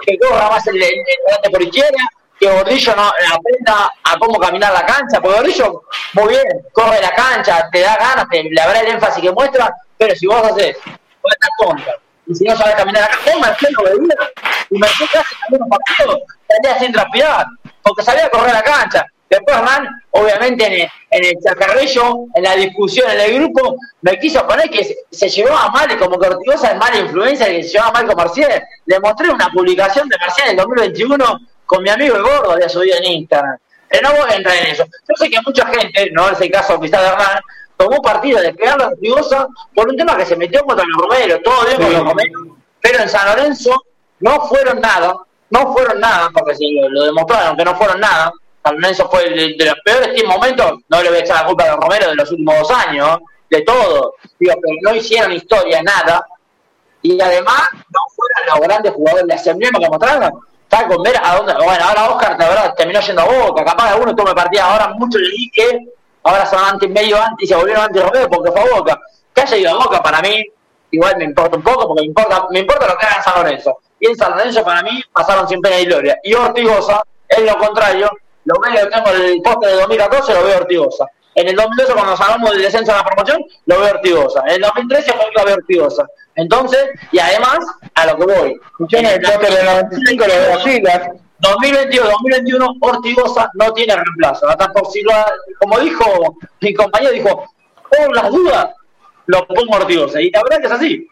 que corra más el, el, por izquierda, que Gordillo no aprenda a cómo caminar la cancha, porque Gordillo, muy bien, corre la cancha, te da ganas, te, le habrá el énfasis que muestra, pero si vos haces, vos estás tonta, y si no sabes caminar la cancha, Marcelo Bedía, y Marcelo casi también un partido, salía sin transpirar, porque sabía correr la cancha, Después Man, obviamente en el, en chacarrillo, en la discusión en el grupo, me quiso poner que se, llevaba mal, como que Ortigosa es mala influencia, que se llevaba mal con Marcial. Le mostré una publicación de Marcial en el 2021 con mi amigo el gordo, había subido en Instagram. Pero no voy a entrar en eso. Yo sé que mucha gente, no es el caso quizás de Hernán, tomó partido de pegarle a Ortigosa por un tema que se metió contra los Romero, todo bien con los Romero, pero en San Lorenzo no fueron nada, no fueron nada, porque si lo demostraron que no fueron nada, San fue de, de los peores momentos, no le voy a echar la culpa a Romero de los últimos dos años, de todo. Digo, pero no hicieron historia, nada. Y además no fueron los grandes jugadores de asamblea que mostraron. Está con ver a dónde. Bueno, ahora Oscar, la verdad, terminó yendo a Boca. Capaz alguno tome partida. Ahora mucho le dije, ahora son anti, medio anti y se volvieron anti Romero porque fue a Boca. Que haya ido a Boca para mí, igual me importa un poco porque me importa, me importa lo que haga San Lorenzo. Y en San Lorenzo para mí pasaron sin pena y gloria. Y Ortigosa, es lo contrario, lo veo, tengo el poste de 2014, lo veo Ortigosa. En el 2012, cuando hablamos del descenso de la promoción, lo veo Ortigosa. En el 2013, lo veo Ortigosa. Entonces, y además, a lo que voy. Yo en el poste de 95 lo veo Silas. 2022, 2021, Ortigosa no tiene reemplazo. Hasta por si lo, como dijo mi compañero, dijo, por las dudas, lo pongo Ortigosa. Y la verdad que es así.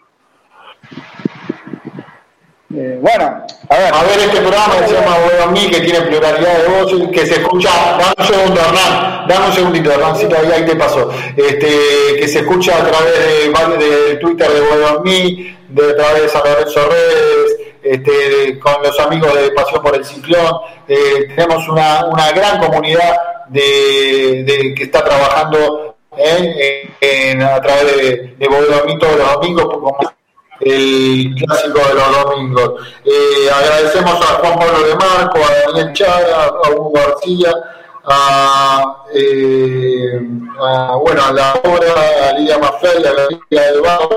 Eh, bueno, a ver. A ver, este programa se llama Bueno Mí, que tiene pluralidad de voces, que se escucha, dame un segundo, Hernán, dame un segundito, Hernancito, ahí, ahí te pasó. Este, que se escucha a través de, de Twitter de Bueno Mí, de a través de San Lorenzo Redes, este, con los amigos de Pasión por el Ciclón. Eh, tenemos una, una gran comunidad de, de que está trabajando en- a través de, de Bueno Mí todos los domingos, como el clásico de los domingos. Eh, agradecemos a Juan Pablo de Marco, a Daniel Chara, a Hugo García, a, eh, bueno, a la obra, a Lidia Maffei, a la Lidia del Bajo,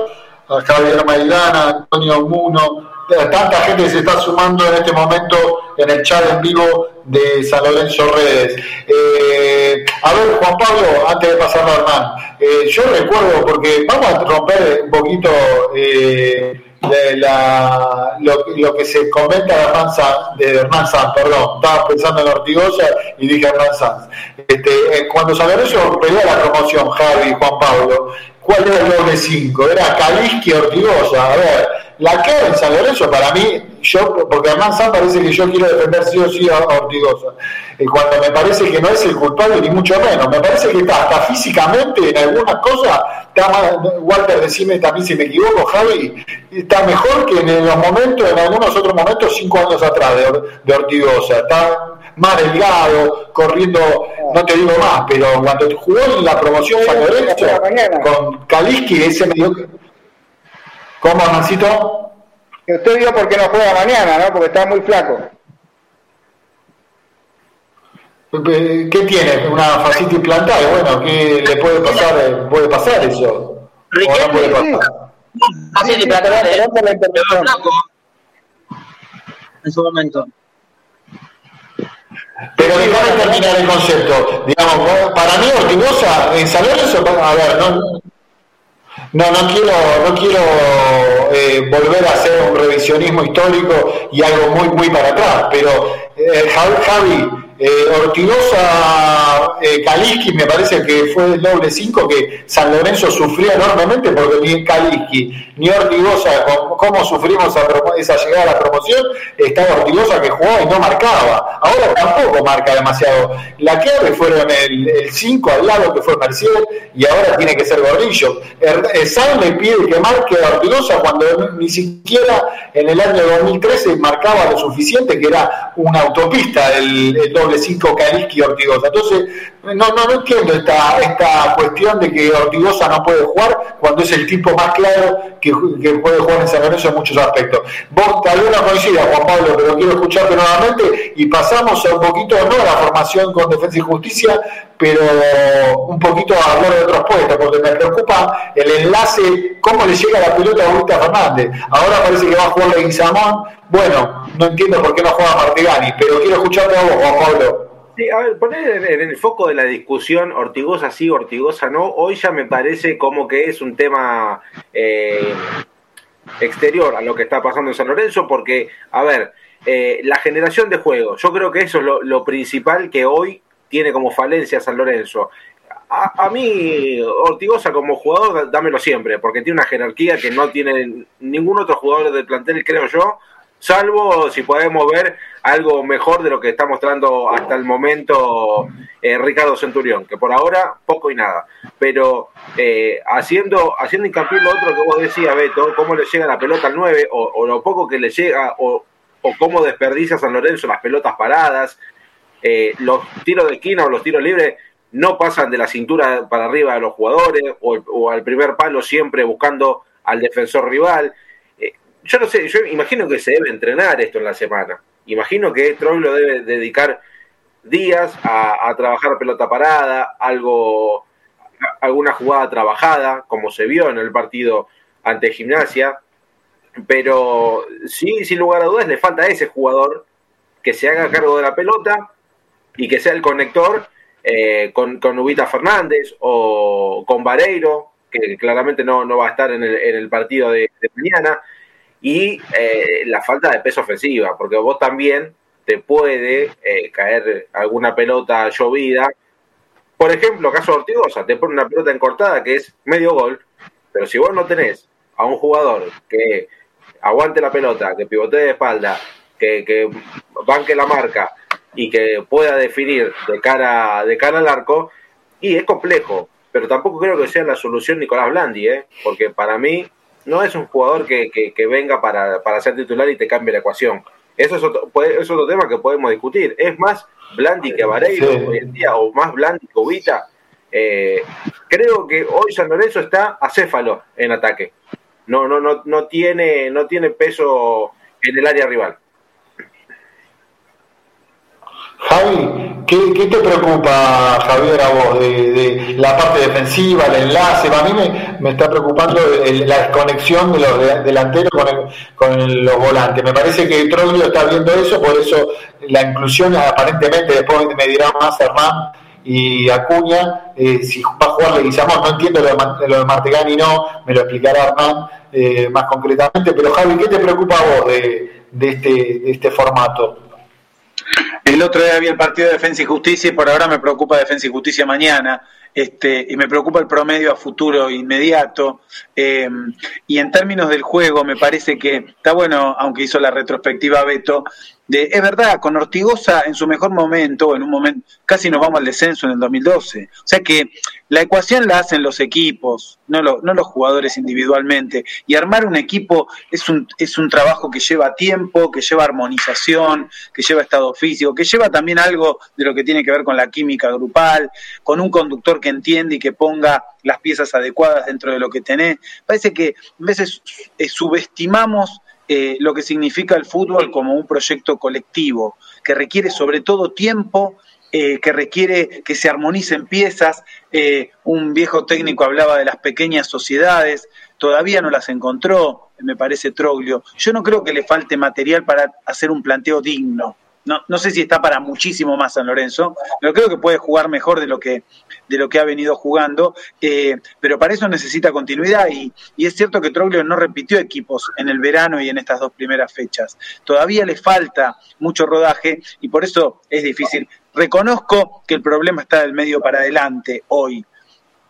a Javier Maidana, a Antonio Muno, tanta gente se está sumando en este momento en el chat en vivo de San Lorenzo Redes. Eh, a ver, Juan Pablo, antes de pasarlo a Hernán, eh, yo recuerdo, porque vamos a romper un poquito eh, la, lo, que se comenta de Hernán Sanz, de perdón, estaba pensando en Ortigosa y dije Hernán Sanz. Este, cuando San Lorenzo peleó la promoción, Javi Juan Pablo, ¿cuál era el doble 5? Era Calisqui Ortigosa. A ver, la que en San Lorenzo para mí, yo, porque Sanz parece que yo quiero defender sí o sí a Ortigosa. Y cuando me parece que no es el culpable, ni mucho menos. Me parece que está hasta físicamente en algunas cosas, está más, Walter, decime también si me equivoco, Javi, está mejor que en los momentos, en algunos otros momentos, cinco años atrás de, de Ortigosa. Está más delgado, corriendo, no te digo más, pero cuando jugó en la promoción San Lorenzo con Kaliski, ese medio. ¿Cómo, Hernancito? Que usted vio por qué no juega mañana, ¿no? Porque está muy flaco. ¿Qué tiene? ¿Una fascitis plantar? Bueno, ¿qué le puede pasar? ¿Puede pasar eso? ¿O no puede pasar? ¿eh? Quedó flaco en su momento. Pero déjame terminar el concepto. Digamos, para mí Ortigosa, en San Lorenzo, a ver, no, no, no quiero, no quiero eh, volver a hacer un revisionismo histórico y algo muy, muy para atrás, pero eh, Javi, eh, Ortigosa, eh, Kaliski me parece que fue el doble 5 que San Lorenzo sufrió enormemente porque ni Kaliski ni Ortigosa, cómo sufrimos esa, llegada a la promoción, estaba Ortigosa que jugó y no marcaba. Ahora tampoco marca demasiado. La clave fueron el 5 al lado que fue Mercier y ahora tiene que ser Gordillo. Er- eh, San le pide que marque a Ortigosa cuando ni siquiera en el año 2013 marcaba lo suficiente, que era una autopista el, el doble 5 Kaliski Ortigosa. Entonces, no, no, no entiendo esta, esta cuestión de que Ortigosa no puede jugar cuando es el tipo más claro que puede jugar en San Lorenzo en muchos aspectos. Vos tal vez no coincidas, Juan Pablo, pero quiero escucharte nuevamente y pasamos a un poquito, no a la formación con Defensa y Justicia, pero un poquito a hablar de otros puestos, porque me preocupa el enlace, cómo le llega la pelota a Augusta Fernández. Ahora parece que va a jugar Leguizamón. Bueno, no entiendo por qué no juega Martigani, pero quiero escucharte a vos, Juan Pablo. Sí, a ver, poner en, el foco de la discusión Ortigosa sí, Ortigosa no, hoy ya me parece como que es un tema eh, exterior a lo que está pasando en San Lorenzo, porque, a ver, eh, la generación de juego, yo creo que eso es lo principal que hoy tiene como falencia San Lorenzo. A, a mí, Ortigosa como jugador, dámelo siempre, porque tiene una jerarquía que no tiene ningún otro jugador del plantel, creo yo, salvo si podemos ver algo mejor de lo que está mostrando hasta el momento eh, Ricardo Centurión, que por ahora poco y nada. Pero eh, haciendo, haciendo hincapié lo otro que vos decías, Beto, cómo le llega la pelota al 9, o, o lo poco que le llega, o, o cómo desperdicia San Lorenzo las pelotas paradas, eh, los tiros de esquina o los tiros libres no pasan de la cintura para arriba de los jugadores, o, al primer palo siempre buscando al defensor rival Eh, yo no sé, yo imagino que se debe entrenar esto en la semana. Imagino que Troy debe dedicar días a, a trabajar pelota parada, algo, alguna jugada trabajada, como se vio en el partido ante Gimnasia. Pero sí, sin lugar a dudas, le falta a ese jugador que se haga cargo de la pelota y que sea el conector eh, con, con Ubita Fernández o con Vareiro, que claramente no, no va a estar en el, en el partido de, mañana y eh, la falta de peso ofensiva, porque vos también te puede eh, caer alguna pelota llovida. Por ejemplo, caso de Ortigosa, te pone una pelota encortada que es medio gol Pero si vos no tenés a un jugador que aguante la pelota, que pivotee de espalda, que banque la marca y que pueda definir de cara, de cara al arco, y es complejo. Pero tampoco creo que sea la solución Nicolás Blandi, ¿eh? porque para mí no es un jugador que, que, venga para, para, ser titular y te cambie la ecuación. Eso es otro, es otro tema que podemos discutir. Es más Blandi que Vareiro hoy en día, o más Blandi que Ubita. Eh, creo que hoy San Lorenzo está acéfalo en ataque. No, no, no, no tiene, no tiene peso en el área rival. Javi, ¿qué, te preocupa, Javier, a vos, de, la parte defensiva, el enlace? A mí me, está preocupando la desconexión de los delanteros con, los volantes. Me parece que Troglio está viendo eso, por eso la inclusión, aparentemente, después me dirá más Hernán y Acuña, eh, si va a jugar Leguizamón, no entiendo lo de, lo de Martegani, no, me lo explicará Hernán eh, más concretamente, pero Javi, ¿qué te preocupa a vos de, este, de este formato? El otro día había el partido de Defensa y Justicia y por ahora me preocupa Defensa y Justicia mañana. Este, y me preocupa el promedio a futuro inmediato. Eh, y en términos del juego, me parece que está bueno, aunque hizo la retrospectiva Beto, es verdad, con Ortigosa en su mejor momento, en un momento, casi nos vamos al descenso en el 2012. O sea que la ecuación la hacen los equipos, no, no los jugadores individualmente. Y armar un equipo es un, es un trabajo que lleva tiempo, que lleva armonización, que lleva estado físico, que lleva también algo de lo que tiene que ver con la química grupal, con un conductor que entiende y que ponga las piezas adecuadas dentro de lo que tenés. Parece que a veces eh, subestimamos eh, lo que significa el fútbol como un proyecto colectivo, que requiere sobre todo tiempo, eh, que requiere que se armonicen piezas. Un viejo técnico hablaba de las pequeñas sociedades, todavía no las encontró, me parece Troglio. Yo no creo que le falte material para hacer un planteo digno no, no sé si está para muchísimo más San Lorenzo, pero creo que puede jugar mejor de lo que, de lo que ha venido jugando, eh, pero para eso necesita continuidad y, es cierto que Troglio no repitió equipos en el verano y en estas dos primeras fechas. Todavía le falta mucho rodaje y por eso es difícil. Reconozco que el problema está del medio para adelante hoy.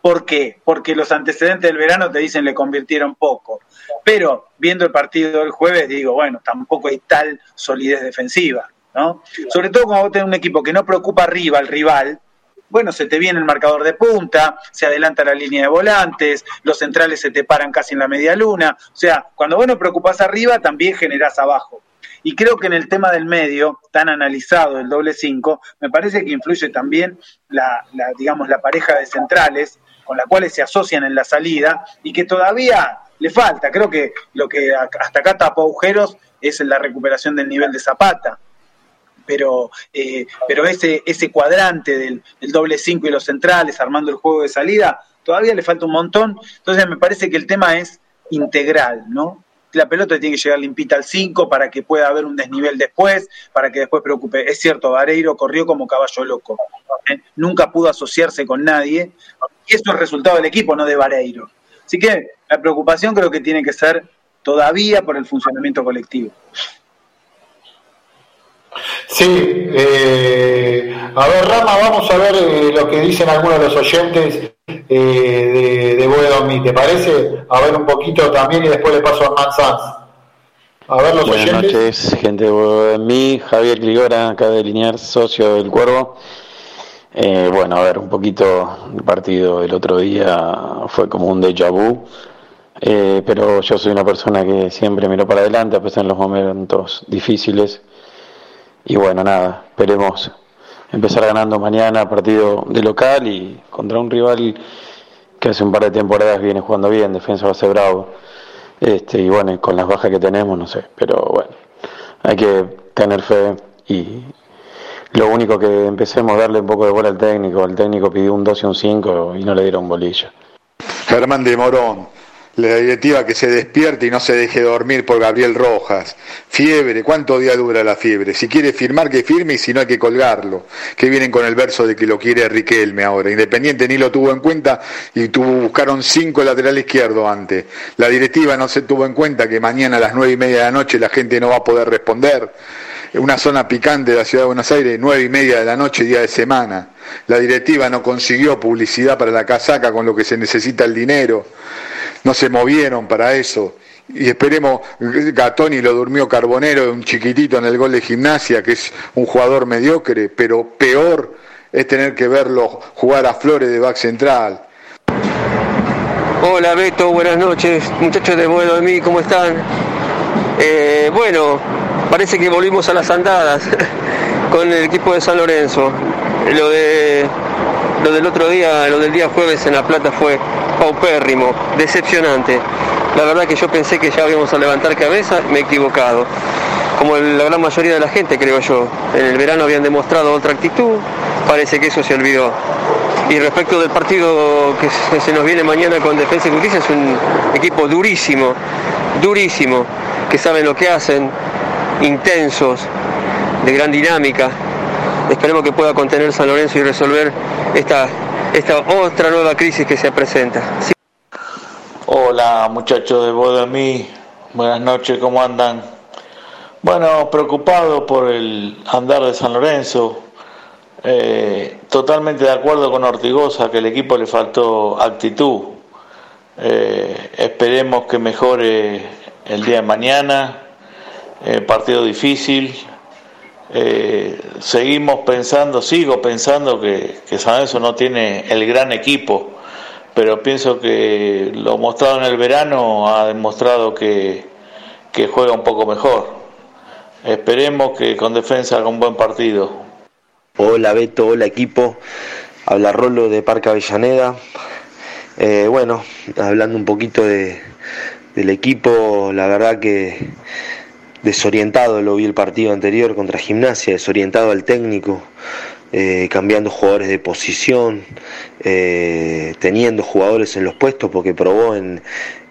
¿Por qué? Porque los antecedentes del verano te dicen le convirtieron poco. Pero viendo el partido del jueves digo, bueno, tampoco hay tal solidez defensiva. ¿no? Sobre todo cuando vos tenés un equipo que no preocupa arriba al rival, bueno, se te viene el marcador de punta, se adelanta la línea de volantes, los centrales se te paran casi en la media luna, o sea, cuando vos no preocupás arriba, también generás abajo. Y creo que en el tema del medio, tan analizado el doble 5, me parece que influye también la, la, digamos, la pareja de centrales con la cuales se asocian en la salida y que todavía le falta. Creo que lo que hasta acá tapó agujeros es la recuperación del nivel de Zapata pero, eh, pero ese, ese cuadrante del, doble 5 y los centrales armando el juego de salida, todavía le falta un montón. Entonces me parece que el tema es integral, ¿no? La pelota tiene que llegar limpita al 5 para que pueda haber un desnivel después, para que después preocupe. Es cierto, Vareiro corrió como caballo loco. ¿eh? Nunca pudo asociarse con nadie. Y eso es resultado del equipo, no de Vareiro. Así que la preocupación creo que tiene que ser todavía por el funcionamiento colectivo. Sí, eh, a ver, Rama, vamos a ver eh, lo que dicen algunos de los oyentes eh, de, de ¿te parece? A ver un poquito también y después le paso a Hernán A ver los Buenas noches, gente de mí, Javier Cligora, acá de Linear, socio del Cuervo. bueno, a ver, un poquito el partido del otro día fue como un déjà vu, pero yo soy una persona que siempre miro para adelante, a pesar de los momentos difíciles y bueno, nada, esperemos empezar ganando mañana partido de local y contra un rival que hace un par de temporadas viene jugando bien, defensa va a ser bravo. Este, y bueno, con las bajas que tenemos, no sé, pero bueno, hay que tener fe y lo único que empecemos a darle un poco de bola al técnico, el técnico pidió un 2 y un 5 y no le dieron bolilla. Germán de Morón, la directiva que se despierte y no se deje dormir por Gabriel Rojas. Fiebre, ¿cuánto día dura la fiebre? Si quiere firmar, que firme y si no hay que colgarlo. Que vienen con el verso de que lo quiere Riquelme ahora. Independiente ni lo tuvo en cuenta y tuvo, buscaron cinco lateral izquierdo antes. La directiva no se tuvo en cuenta que mañana a las nueve y media de la noche la gente no va a poder responder. Una zona picante de la ciudad de Buenos Aires, nueve y media de la noche, día de semana. La directiva no consiguió publicidad para la casaca con lo que se necesita el dinero no se movieron para eso. Y esperemos, Gatoni lo durmió Carbonero, un chiquitito en el gol de gimnasia, que es un jugador mediocre, pero peor es tener que verlo jugar a Flores de back central. Hola Beto, buenas noches, muchachos de Bueno de mí, ¿cómo están? Eh, bueno, parece que volvimos a las andadas con el equipo de San Lorenzo. Lo de lo del otro día, lo del día jueves en La Plata fue paupérrimo, decepcionante. La verdad que yo pensé que ya íbamos a levantar cabeza, me he equivocado. Como la gran mayoría de la gente, creo yo. En el verano habían demostrado otra actitud, parece que eso se olvidó. Y respecto del partido que se nos viene mañana con Defensa y Justicia, es un equipo durísimo, durísimo, que saben lo que hacen, intensos, de gran dinámica. Esperemos que pueda contener San Lorenzo y resolver esta, esta otra nueva crisis que se presenta. Hola muchachos de Bodemí, buenas noches, ¿cómo andan? Bueno, preocupado por el andar de San Lorenzo, eh, totalmente de acuerdo con Ortigosa que el equipo le faltó actitud. Eh, esperemos que mejore el día de mañana, eh, partido difícil, eh, seguimos pensando, sigo pensando que, que San Lorenzo no tiene el gran equipo, pero pienso que lo mostrado en el verano ha demostrado que, que juega un poco mejor. Esperemos que con defensa haga un buen partido. Hola Beto, hola equipo, habla Rolo de Parque Avellaneda. Eh, bueno, hablando un poquito de, del equipo, la verdad que desorientado lo vi el partido anterior contra Gimnasia, desorientado al técnico, eh, cambiando jugadores de posición, eh, teniendo jugadores en los puestos porque probó en,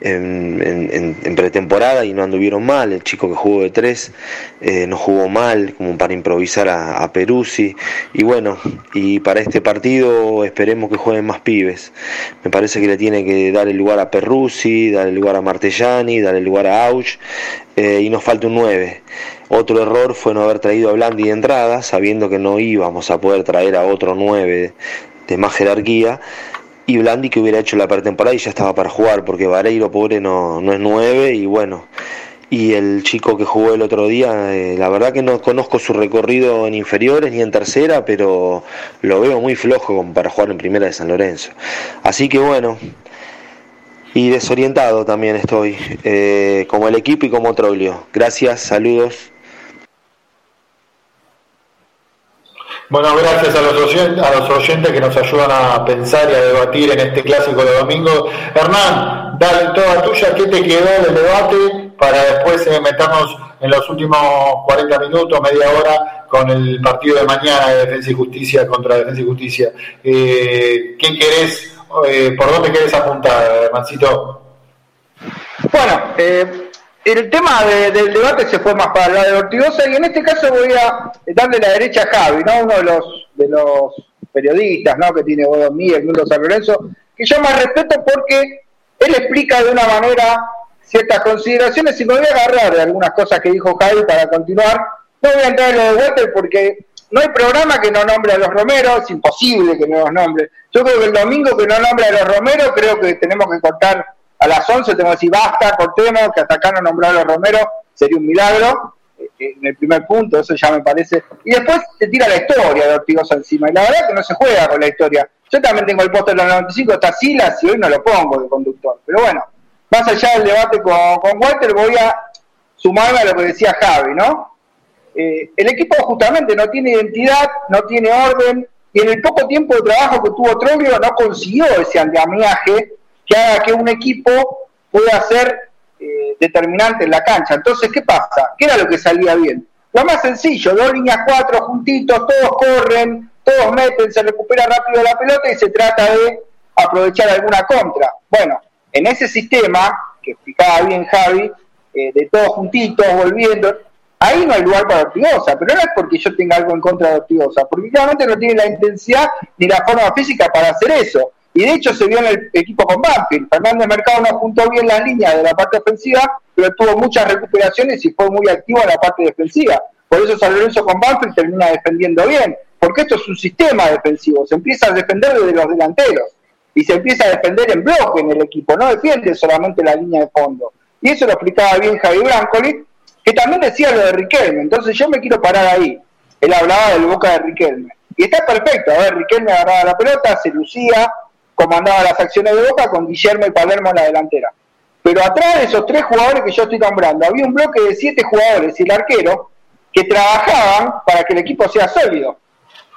en, pretemporada y no anduvieron mal. El chico que jugó de tres eh, no jugó mal, como para improvisar a, Peruzzi. Y bueno, y para este partido esperemos que jueguen más pibes. Me parece que le tiene que dar el lugar a Peruzzi, dar el lugar a Martellani, dar el lugar a Auch y nos falta un 9. Otro error fue no haber traído a Blandi de entrada, sabiendo que no íbamos a poder traer a otro 9 de más jerarquía. Y Blandi que hubiera hecho la pretemporada y ya estaba para jugar, porque Vareiro, pobre, no, no es 9 y bueno. Y el chico que jugó el otro día, eh, la verdad que no conozco su recorrido en inferiores ni en tercera, pero lo veo muy flojo como para jugar en primera de San Lorenzo. Así que bueno, y desorientado también estoy, eh, como el equipo y como Troglio. Gracias, saludos. Bueno, gracias a los, oyentes, a los oyentes que nos ayudan a pensar y a debatir en este clásico de domingo. Hernán, dale toda tuya, ¿qué te quedó del debate para después eh, meternos en los últimos 40 minutos, media hora, con el partido de mañana de Defensa y Justicia contra Defensa y Justicia? Eh, ¿Qué querés, eh, por dónde querés apuntar, Mancito? Bueno, eh, el tema del debate se fue más para la de Ortigosa y en este caso voy a darle la derecha a Javi, ¿no? uno de los, de los periodistas ¿no? que tiene Mí, el mundo San Lorenzo, que yo más respeto porque él explica de una manera ciertas consideraciones y me voy a agarrar de algunas cosas que dijo Javi para continuar. No voy a entrar en lo de porque no hay programa que no nombre a los Romero, es imposible que no los nombre. Yo creo que el domingo que no nombre a los Romero, creo que tenemos que cortar a las 11 tengo que decir basta, cortemos, que hasta acá no nombraron a Romero, sería un milagro, eh, en el primer punto, eso ya me parece. Y después se tira la historia de Ortigosa encima, y la verdad que no se juega con la historia. Yo también tengo el póster de los 95, está Silas, y hoy no lo pongo de conductor. Pero bueno, más allá del debate con, con Walter, voy a sumarme a lo que decía Javi, ¿no? Eh, el equipo justamente no tiene identidad, no tiene orden, y en el poco tiempo de trabajo que tuvo Troglio no consiguió ese andamiaje que haga que un equipo pueda ser eh, determinante en la cancha. Entonces, ¿qué pasa? ¿Qué era lo que salía bien? Lo más sencillo, dos líneas cuatro juntitos, todos corren, todos meten, se recupera rápido la pelota y se trata de aprovechar alguna contra. Bueno, en ese sistema, que explicaba bien Javi, eh, de todos juntitos, volviendo, ahí no hay lugar para Ortigosa, pero no es porque yo tenga algo en contra de Ortigosa, porque claramente no tiene la intensidad ni la forma física para hacer eso. Y de hecho se vio en el equipo con Banfield. Fernández Mercado no juntó bien las líneas de la parte ofensiva, pero tuvo muchas recuperaciones y fue muy activo en la parte defensiva. Por eso San Lorenzo con Banfield termina defendiendo bien, porque esto es un sistema defensivo, se empieza a defender desde los delanteros. y se empieza a defender en bloque en el equipo, no defiende solamente la línea de fondo. Y eso lo explicaba bien Javi Brancoli, que también decía lo de Riquelme. Entonces yo me quiero parar ahí. Él hablaba del boca de Riquelme. Y está perfecto. A ver, Riquelme agarraba la pelota, se lucía, comandaba las acciones de boca con Guillermo y Palermo en la delantera. Pero atrás de esos tres jugadores que yo estoy nombrando, había un bloque de siete jugadores y el arquero que trabajaban para que el equipo sea sólido.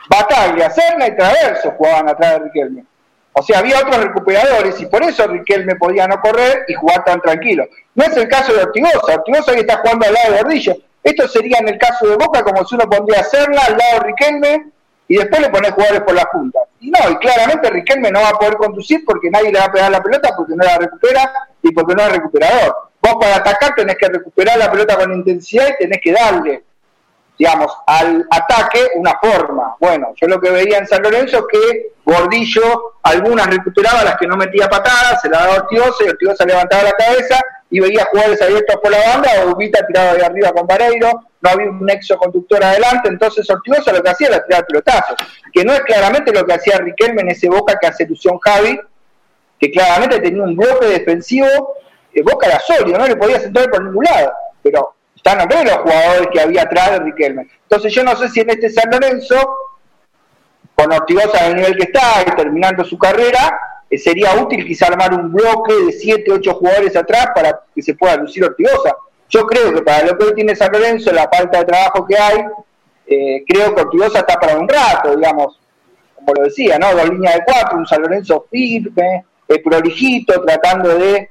Bataglia, Serna y Traverso jugaban atrás de Riquelme. O sea, había otros recuperadores y por eso Riquelme podía no correr y jugar tan tranquilo. No es el caso de Ortigosa. Ortigosa que está jugando al lado de Gordillo. Esto sería en el caso de Boca como si uno pondría a Serna al lado de Riquelme y después le pone jugadores por la punta. Y no, y claramente Riquelme no va a poder conducir porque nadie le va a pegar la pelota porque no la recupera y porque no es recuperador. Vos para atacar tenés que recuperar la pelota con intensidad y tenés que darle digamos, al ataque una forma. Bueno, yo lo que veía en San Lorenzo es que Gordillo algunas recuperaba, las que no metía patadas, se la daba a Ortigosa y Ortigosa levantaba la cabeza y veía jugadores abiertos por la banda o Ubita tiraba de arriba con Vareiro, no había un nexo conductor adelante, entonces Ortigosa lo que hacía era tirar pelotazos, que no es claramente lo que hacía Riquelme en ese Boca que hace ilusión Javi, que claramente tenía un bloque defensivo, eh, Boca era sólido, no le podía entrar por ningún lado, pero están a los jugadores que había atrás de Riquelme. Entonces yo no sé si en este San Lorenzo, con Ortigosa el nivel que está y terminando su carrera, eh, sería útil quizá armar un bloque de 7, 8 jugadores atrás para que se pueda lucir Ortigosa. Yo creo que para lo que hoy tiene San Lorenzo, la falta de trabajo que hay, eh, creo que Ortigosa está para un rato, digamos, como lo decía, ¿no? Dos líneas de cuatro, un San Lorenzo firme, eh, prolijito, tratando de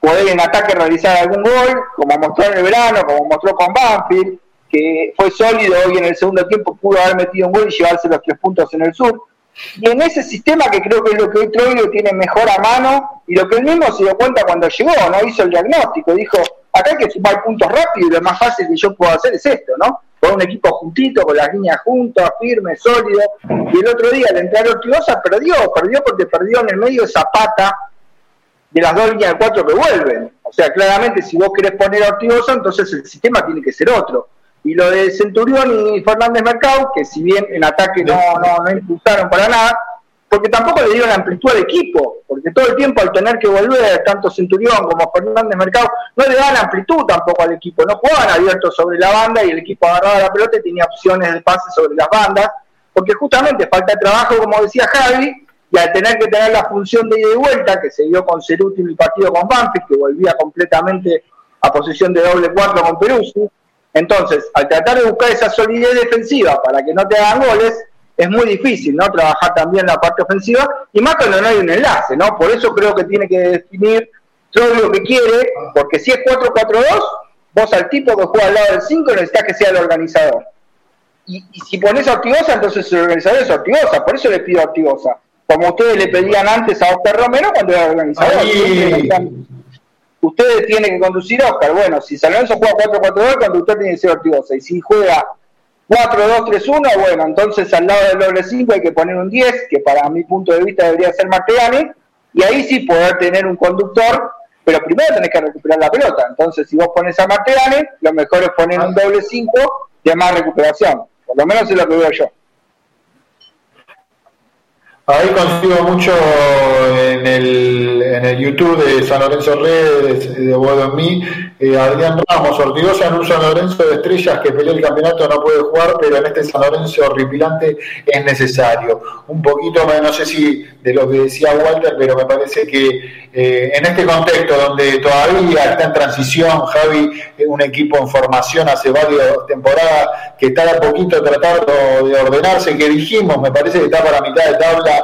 poder en ataque realizar algún gol, como mostró en el verano, como mostró con Banfield, que fue sólido hoy en el segundo tiempo, pudo haber metido un gol y llevarse los tres puntos en el sur. Y en ese sistema que creo que es lo que hoy Troilo tiene mejor a mano, y lo que él mismo se dio cuenta cuando llegó, no hizo el diagnóstico, dijo, acá hay que sumar puntos rápido y lo más fácil que yo puedo hacer es esto, ¿no? Con un equipo juntito, con las líneas juntas, firme, sólido. Y el otro día, al entrar Ortigosa, perdió, perdió porque perdió en el medio Zapata, de las dos líneas de cuatro que vuelven. O sea, claramente si vos querés poner a Ortigosa, entonces el sistema tiene que ser otro. Y lo de Centurión y Fernández Mercado, que si bien en ataque no, no, no impulsaron para nada, porque tampoco le dieron amplitud al equipo, porque todo el tiempo al tener que volver, tanto Centurión como Fernández Mercado, no le dan amplitud tampoco al equipo, no jugaban abiertos sobre la banda y el equipo agarraba la pelota y tenía opciones de pase sobre las bandas, porque justamente falta trabajo, como decía Javi, y al tener que tener la función de ida y vuelta, que se dio con Ceruti en el partido con Banfield, que volvía completamente a posición de doble cuatro con Peruzzi, entonces, al tratar de buscar esa solidez defensiva para que no te hagan goles, es muy difícil, ¿no? Trabajar también la parte ofensiva, y más cuando no hay un enlace, ¿no? Por eso creo que tiene que definir todo lo que quiere, porque si es 4-4-2, vos al tipo que juega al lado del 5 necesitas que sea el organizador. Y, si pones a Ortigosa, entonces el organizador es Ortigosa, por eso le pido a Ortigosa como ustedes le pedían antes a Oscar Romero cuando era organizador. Ustedes tienen que conducir a Oscar. Bueno, si San Lorenzo juega 4-4-2, cuando usted tiene que ser Ortigosa. Y si juega 4-2-3-1, bueno, entonces al lado del doble 5 hay que poner un 10, que para mi punto de vista debería ser Martegani, y ahí sí poder tener un conductor, pero primero tenés que recuperar la pelota. Entonces, si vos pones a Martegani, lo mejor es poner un doble 5 de más recuperación. Por lo menos es lo que veo yo. Ahí consigo mucho en el, en el YouTube de San Lorenzo Redes, de Bodo en mí, eh, Adrián Ramos, Ortigosa en un San Lorenzo de estrellas que pelea el campeonato no puede jugar, pero en este San Lorenzo horripilante es necesario. Un poquito no sé si de lo que decía Walter, pero me parece que eh, en este contexto donde todavía está en transición, Javi, un equipo en formación hace varias temporadas, que está a poquito tratando de ordenarse, que dijimos, me parece que está para mitad de tabla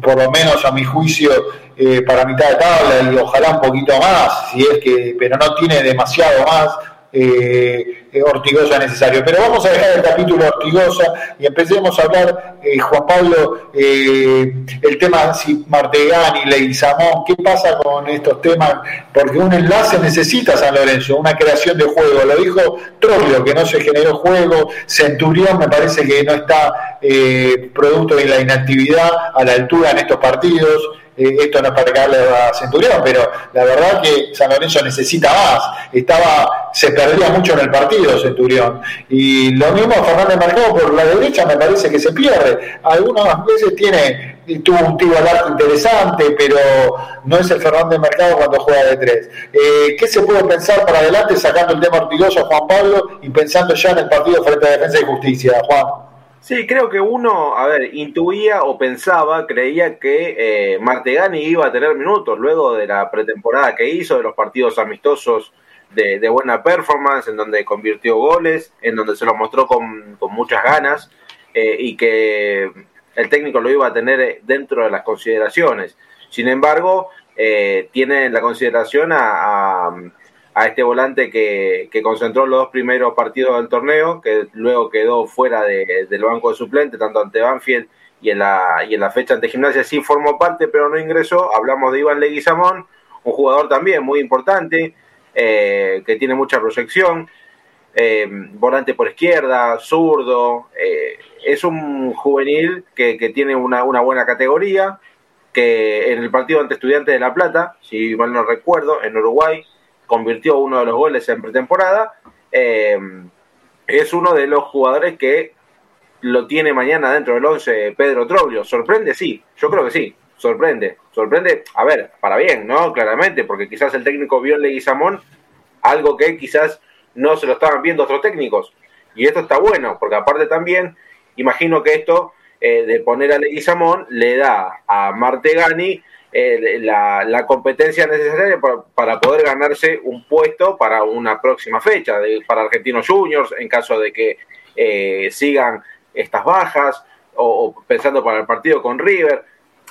por lo menos a mi juicio, eh, para mitad de tabla y ojalá un poquito más, si es que, pero no tiene demasiado más. Eh, Ortigosa necesario. Pero vamos a dejar el capítulo Ortigosa y empecemos a hablar, eh, Juan Pablo, eh, el tema si Martegani, Leguizamón, ¿qué pasa con estos temas? Porque un enlace necesita San Lorenzo, una creación de juego. Lo dijo Troglio, que no se generó juego. Centurión me parece que no está eh, producto de la inactividad a la altura en estos partidos. Eh, esto no es para caerle a Centurión, pero la verdad que San Lorenzo necesita más. Estaba, se perdía mucho en el partido Centurión. Y lo mismo Fernández Marcado por la derecha me parece que se pierde. Algunas veces tiene tuvo un tiro al arco interesante, pero no es el Fernández Mercado cuando juega de tres. Eh, ¿Qué se puede pensar para adelante sacando el tema Ortigoso Juan Pablo y pensando ya en el partido frente a Defensa y Justicia, Juan? Sí, creo que uno, a ver, intuía o pensaba, creía que eh, Martegani iba a tener minutos luego de la pretemporada que hizo, de los partidos amistosos de, buena performance, en donde convirtió goles, en donde se lo mostró con, muchas ganas eh, y que el técnico lo iba a tener dentro de las consideraciones. Sin embargo, eh, tiene en la consideración a este volante que, concentró los dos primeros partidos del torneo, que luego quedó fuera del banco de suplente, tanto ante Banfield y en la, y en la fecha ante Gimnasia sí formó parte, pero no ingresó. Hablamos de Iván Leguizamón, un jugador también muy importante, eh, que tiene mucha proyección, eh, volante por izquierda, zurdo, eh, es un juvenil que, tiene una, una buena categoría, que en el partido ante Estudiantes de La Plata, si mal no recuerdo, en Uruguay, convirtió uno de los goles en pretemporada. Eh, es uno de los jugadores que lo tiene mañana dentro del 11 Pedro Troglio. ¿Sorprende? Sí, yo creo que sí, sorprende. Sorprende, a ver, para bien, ¿no? Claramente, porque quizás el técnico vio en Leguizamón algo que quizás no se lo estaban viendo otros técnicos. Y esto está bueno, porque aparte también, imagino que esto eh, de poner a Leguizamón le da a Martegani eh, la, competencia necesaria para, poder ganarse un puesto para una próxima fecha, de, para Argentinos Juniors, en caso de que eh, sigan estas bajas, o, pensando para el partido con River.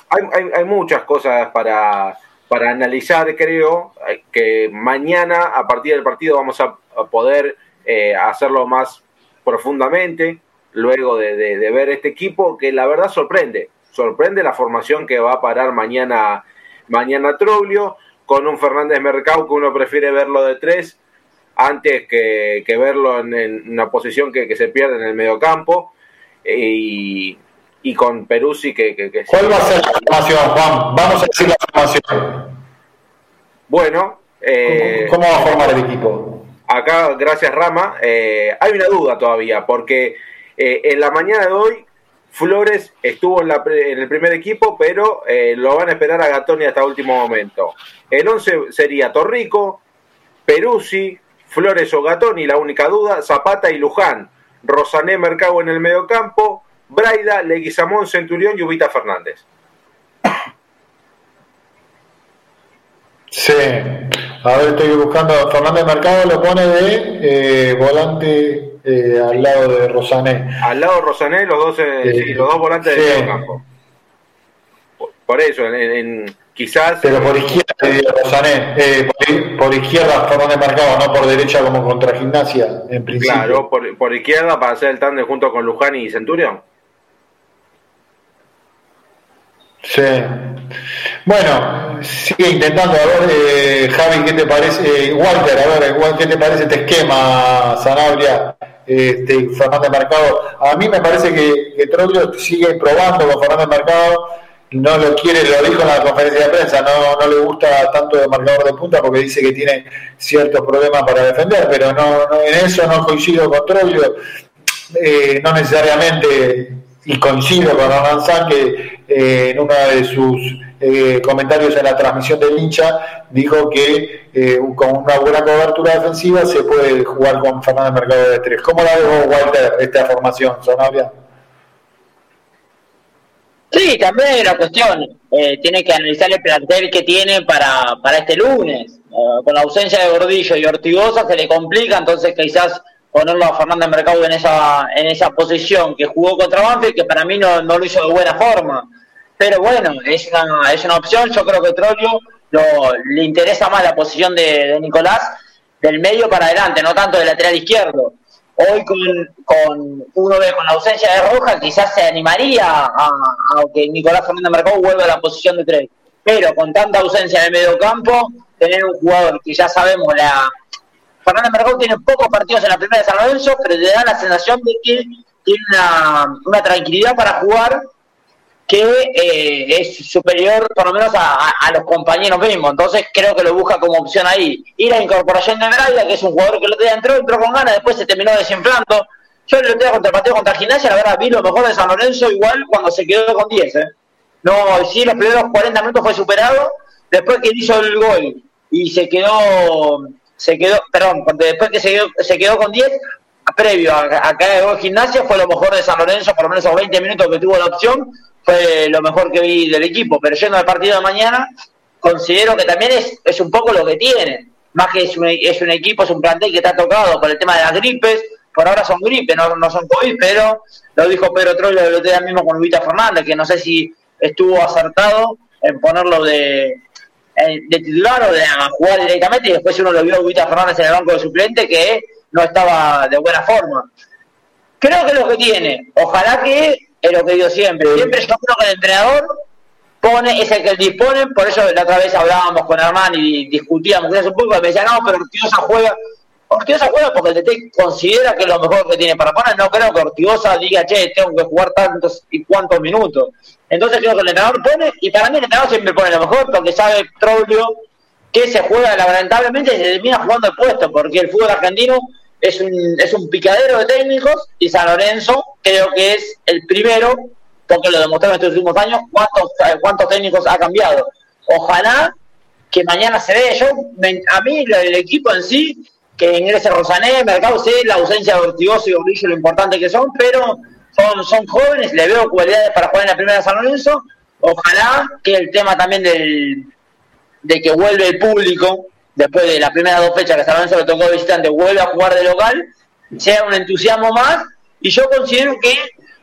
Hay, hay, muchas cosas para, para analizar, creo, que mañana, a partir del partido, vamos a, poder eh, hacerlo más profundamente, luego de ver este equipo, que la verdad sorprende sorprende la formación que va a parar mañana, mañana Troglio, con un Fernández Mercado que uno prefiere verlo de tres antes que, verlo en, una posición que, se pierde en el mediocampo. Y, y con Peruzzi que, que, ¿Cuál va a ser la formación, Juan? Vamos a decir la formación. Bueno. Eh, ¿Cómo, va a formar el equipo? Acá, gracias Rama, eh, hay una duda todavía, porque eh, en la mañana de hoy Flores estuvo en, el primer equipo, pero eh, lo van a esperar a Gatoni hasta último momento. El 11 sería Torrico, Peruzzi, Flores o Gatoni, la única duda, Zapata y Luján, Rosané Mercado en el mediocampo, Braida, Leguizamón, Centurión y Ubita Fernández. Sí, a ver, estoy buscando. Fernández Mercado lo pone de eh, volante eh, al lado de Rosané. Al lado de Rosané, los dos, eh, los dos volantes del medio campo. Por, eso, en, quizás. Pero por izquierda, Rosané. Por, por, izquierda, Fernández Mercado, no por derecha como contra Gimnasia, en principio. Claro, por, por izquierda para hacer el tándem junto con Luján y Centurión. Sí. Bueno, sigue intentando, a ver, eh, Javi, ¿qué te parece? Eh, Walter, a ver, ¿qué te parece este esquema, Sanabria, este, Fernández Mercado? A mí me parece que, que sigue probando con Fernández Mercado, no lo quiere, lo dijo en la conferencia de prensa, no, le gusta tanto de marcador de punta porque dice que tiene ciertos problemas para defender, pero no, en eso no coincido con Troglio, eh, no necesariamente y coincido con Hernán que eh, en uno de sus eh, comentarios en la transmisión del hincha dijo que eh, con una buena cobertura defensiva se puede jugar con Fernández Mercado de tres. ¿Cómo la veo, Walter, esta formación, Sonabia? Sí, también la cuestión. tiene que analizar el plantel que tiene para, para este lunes. con la ausencia de Gordillo y Ortigosa se le complica, entonces quizás ponerlo a Fernández Mercado en esa, en esa posición que jugó contra Banfield, que para mí no, no lo hizo de buena forma. Pero bueno, es una, es una opción. Yo creo que Trollio lo, le interesa más la posición de, Nicolás del medio para adelante, no tanto del lateral izquierdo. Hoy con, con uno ve con la ausencia de Roja, quizás se animaría a, que Nicolás Fernández Mercado vuelva a la posición de tres. Pero con tanta ausencia en el medio campo, tener un jugador que ya sabemos la, Fernández Mercado tiene pocos partidos en la primera de San Lorenzo, pero le da la sensación de que tiene una, tranquilidad para jugar que eh, es superior por lo menos a, los compañeros mismos. Entonces creo que lo busca como opción ahí. Y la incorporación de Braida, que es un jugador que lo tenía entró, entró con ganas, después se terminó desinflando. Yo le tengo contra el partido contra Gimnasia, la verdad vi lo mejor de San Lorenzo igual cuando se quedó con 10. ¿eh? No, sí, los primeros 40 minutos fue superado, después que hizo el gol y se quedó, se quedó, perdón, después que se quedó, se quedó con 10, previo a, a caer el gol gimnasia, fue lo mejor de San Lorenzo, por lo menos esos 20 minutos que tuvo la opción, fue lo mejor que vi del equipo. Pero yendo al partido de mañana, considero que también es, es un poco lo que tiene. Más que es un, es un equipo, es un plantel que está tocado por el tema de las gripes, por ahora son gripes, no, no son COVID, pero lo dijo Pedro Troilo el otro día mismo con Vita Fernández, que no sé si estuvo acertado en ponerlo de, de titular o de jugar directamente, y después uno lo vio Vita Fernández en el banco de suplente, que no estaba de buena forma. Creo que es lo que tiene, ojalá que es lo que digo siempre, siempre yo creo que el entrenador pone, es el que dispone, por eso la otra vez hablábamos con Armán y discutíamos un poco, y me decía, no, pero Ortigosa juega, Ortigosa juega porque el DT considera que es lo mejor que tiene para poner, no creo que Ortigosa diga, che, tengo que jugar tantos y cuántos minutos. Entonces creo que el entrenador pone, y para mí el entrenador siempre pone lo mejor porque sabe Trollio que se juega lamentablemente se termina jugando el puesto, porque el fútbol argentino es un, es un picadero de técnicos y San Lorenzo creo que es el primero porque lo demostró en estos últimos años, cuántos, cuántos técnicos ha cambiado. Ojalá que mañana se vea. Yo, a mí, el equipo en sí, que ingrese Rosané, Mercado, sé la ausencia de Ortigoso y Orillo, lo importante que son, pero son, son jóvenes, le veo cualidades para jugar en la primera San Lorenzo. Ojalá que el tema también del, de que vuelve el público, después de las primeras dos fechas que San Lorenzo le tocó visitante, vuelve a jugar de local, sea un entusiasmo más. Y yo considero que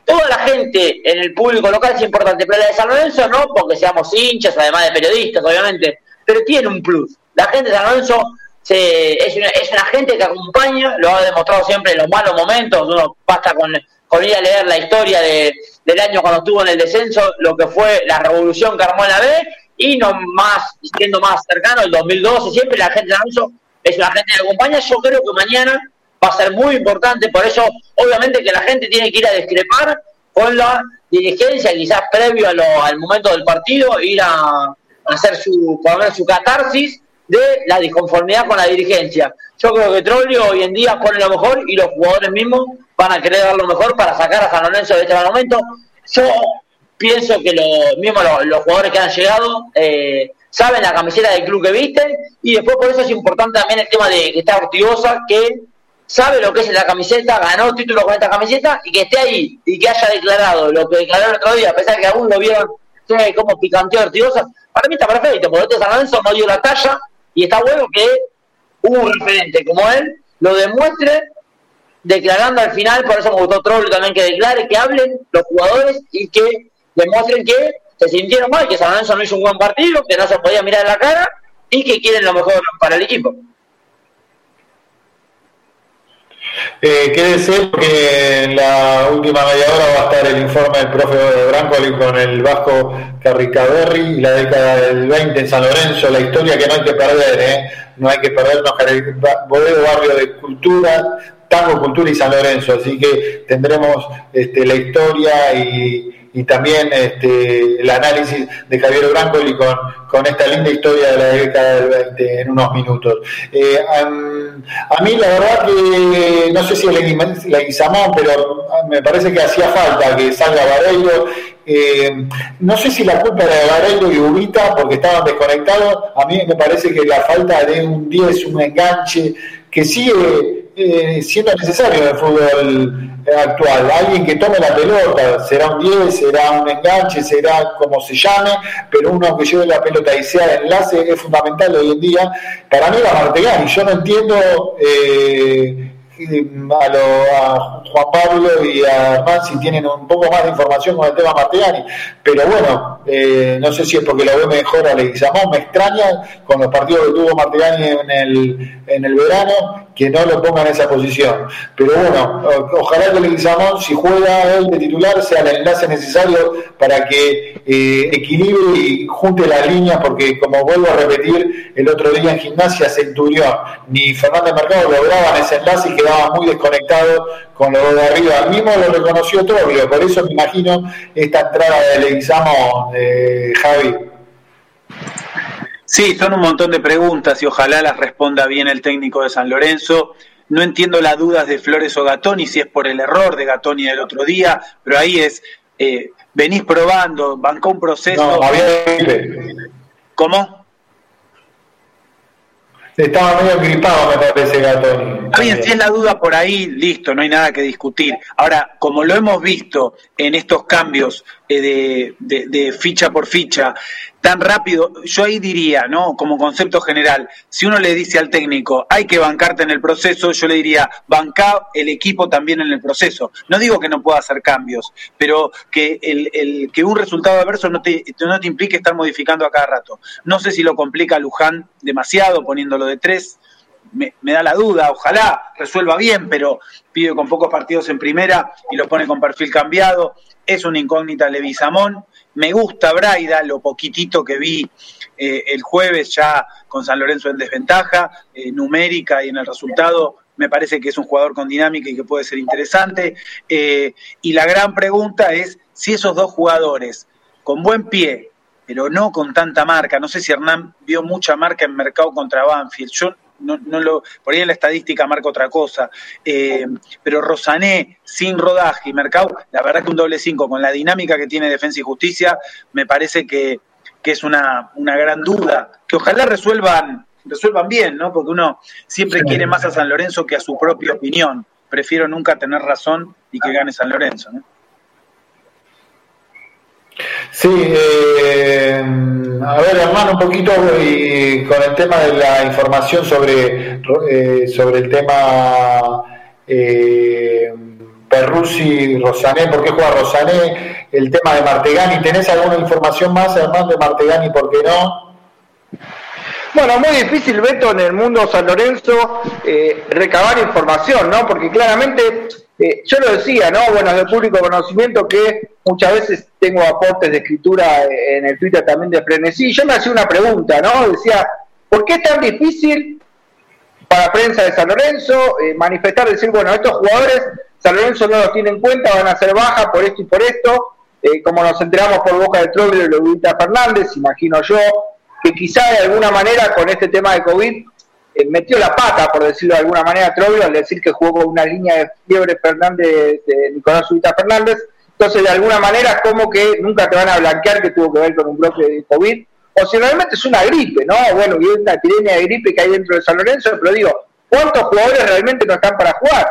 Toda la gente en el público local es importante, pero la de San Lorenzo no, porque seamos hinchas, además de periodistas, obviamente, pero tiene un plus. La gente de San Lorenzo se, es, una, gente que acompaña, lo ha demostrado siempre en los malos momentos, uno basta con, con ir a leer la historia de, del año cuando estuvo en el descenso, lo que fue la revolución que armó la B, y no más, siendo más cercano, el 2012, siempre la gente de San Lorenzo es una gente que acompaña, yo creo que mañana va a ser muy importante, por eso obviamente que la gente tiene que ir a discrepar con la dirigencia, quizás previo al momento del partido, ir a, hacer su, poner su catarsis de la disconformidad con la dirigencia. Yo creo que Trollio hoy en día pone lo mejor y los jugadores mismos van a querer dar lo mejor para sacar a San Lorenzo de este momento. Yo pienso que lo, mismo los, jugadores que han llegado eh, saben la camiseta del club que visten y después por eso es importante también el tema de que está Ortigosa, que sabe lo que es la camiseta, ganó título con esta camiseta y que esté ahí y que haya declarado lo que declaró el otro día, a pesar que algunos lo vieron como picanteó Ortigosa, para mí está perfecto, porque este San Lorenzo no dio la talla y está bueno que un referente como él lo demuestre declarando al final, por eso me gustó Troll también que declare, que hablen los jugadores y que demuestren que se sintieron mal, que San Lorenzo no hizo un buen partido, que no se podía mirar en la cara y que quieren lo mejor para el equipo. Eh, quédese porque en la última media hora va a estar el informe del profe Brancoli con el Vasco Carricaberri y la década del 20 en San Lorenzo, la historia que no hay que perder, ¿eh? no hay que perdernos, Bodedo Barrio de Cultura, Tango, Cultura y San Lorenzo, así que tendremos este, la historia y y también este, el análisis de Javier Brancoli con, con esta linda historia de la década del 20 en unos minutos. Eh, a, mí la verdad que no sé si la Guizamón, pero me parece que hacía falta que salga Vareiro. Eh, no sé si la culpa era de Vareiro y Ubita porque estaban desconectados. A mí me parece que la falta de un 10, un enganche, que sigue eh, siendo necesario en el fútbol actual. Alguien que tome la pelota, será un 10, será un enganche, será como se llame, pero uno que lleve la pelota y sea enlace es fundamental hoy en día. Para mí la Martegani, yo no entiendo eh, a, lo, a, Juan Pablo y a Armán si tienen un poco más de información con el tema Martegani, pero bueno, eh, no sé si es porque lo ve mejor a Leguizamón, me extraña con los partidos que tuvo Martegani en el, en el verano que no lo ponga en esa posición. Pero bueno, ojalá que Leguizamón, si juega él de titular, sea el enlace necesario para que eh, equilibre y junte las líneas, porque como vuelvo a repetir, el otro día en gimnasia Centurión ni Fernández Mercado lograban ese enlace y quedaban muy desconectados con lo de arriba. Al mismo lo reconoció Troglio, por eso me imagino esta entrada de Leguizamón, de Javi. Sí, son un montón de preguntas y ojalá las responda bien el técnico de San Lorenzo. No entiendo las dudas de Flores o Gatoni, si es por el error de Gatoni del otro día, pero ahí es, eh, venís probando, bancó un proceso. No, había ¿Cómo? Estaba medio gripado, me parece, Gatoni. Está bien, si es la duda por ahí, listo, no hay nada que discutir. Ahora, como lo hemos visto en estos cambios eh, de, ficha por ficha, tan rápido, yo ahí diría, ¿no? Como concepto general, si uno le dice al técnico, hay que bancarte en el proceso, yo le diría, banca el equipo también en el proceso. No digo que no pueda hacer cambios, pero que, el, que un resultado adverso no te, no te implique estar modificando a cada rato. No sé si lo complica Luján demasiado poniéndolo de tres, me, da la duda, ojalá resuelva bien, pero pide con pocos partidos en primera y lo pone con perfil cambiado. Es una incógnita Levisamón. Me gusta Braida, lo poquitito que vi eh, el jueves ya con San Lorenzo en desventaja, eh, numérica y en el resultado. Me parece que es un jugador con dinámica y que puede ser interesante. Eh, y la gran pregunta es si esos dos jugadores con buen pie, pero no con tanta marca. No sé si Hernán vio mucha marca en mercado contra Banfield. Yo no, no lo, por ahí en la estadística marca otra cosa. Eh, pero Rosané sin rodaje y mercado, la verdad que un doble cinco con la dinámica que tiene Defensa y Justicia, me parece que, es una, una gran duda. Que ojalá resuelvan, resuelvan bien, ¿no? Porque uno siempre quiere más a San Lorenzo que a su propia opinión. Prefiero nunca tener razón y que gane San Lorenzo, ¿no? Sí, eh, a ver, hermano, un poquito y con el tema de la información sobre, eh, sobre el tema eh, Perrusi, Rosané, ¿por qué juega Rosané? El tema de Martegani, ¿tenés alguna información más, hermano, de Martegani, por qué no? Bueno, muy difícil, Beto, en el mundo San Lorenzo eh, recabar información, ¿no? Porque claramente eh, yo lo decía, ¿no? Bueno, de público conocimiento que muchas veces tengo aportes de escritura en el Twitter también de Frenesí. Yo me hacía una pregunta, ¿no? Decía, ¿por qué es tan difícil para prensa de San Lorenzo eh, manifestar, decir, bueno, estos jugadores San Lorenzo no los tiene en cuenta, van a ser baja por esto y por esto? Eh, como nos enteramos por boca de Troglio y Lodita Fernández, imagino yo, que quizá de alguna manera con este tema de COVID eh, metió la pata, por decirlo de alguna manera, Troglio, al decir que jugó con una línea de fiebre Fernández, de Nicolás Ubita Fernández. Entonces, de alguna manera, como que nunca te van a blanquear que tuvo que ver con un bloque de COVID. O si realmente es una gripe, ¿no? Bueno, y una epidemia de gripe que hay dentro de San Lorenzo, pero digo, ¿cuántos jugadores realmente no están para jugar?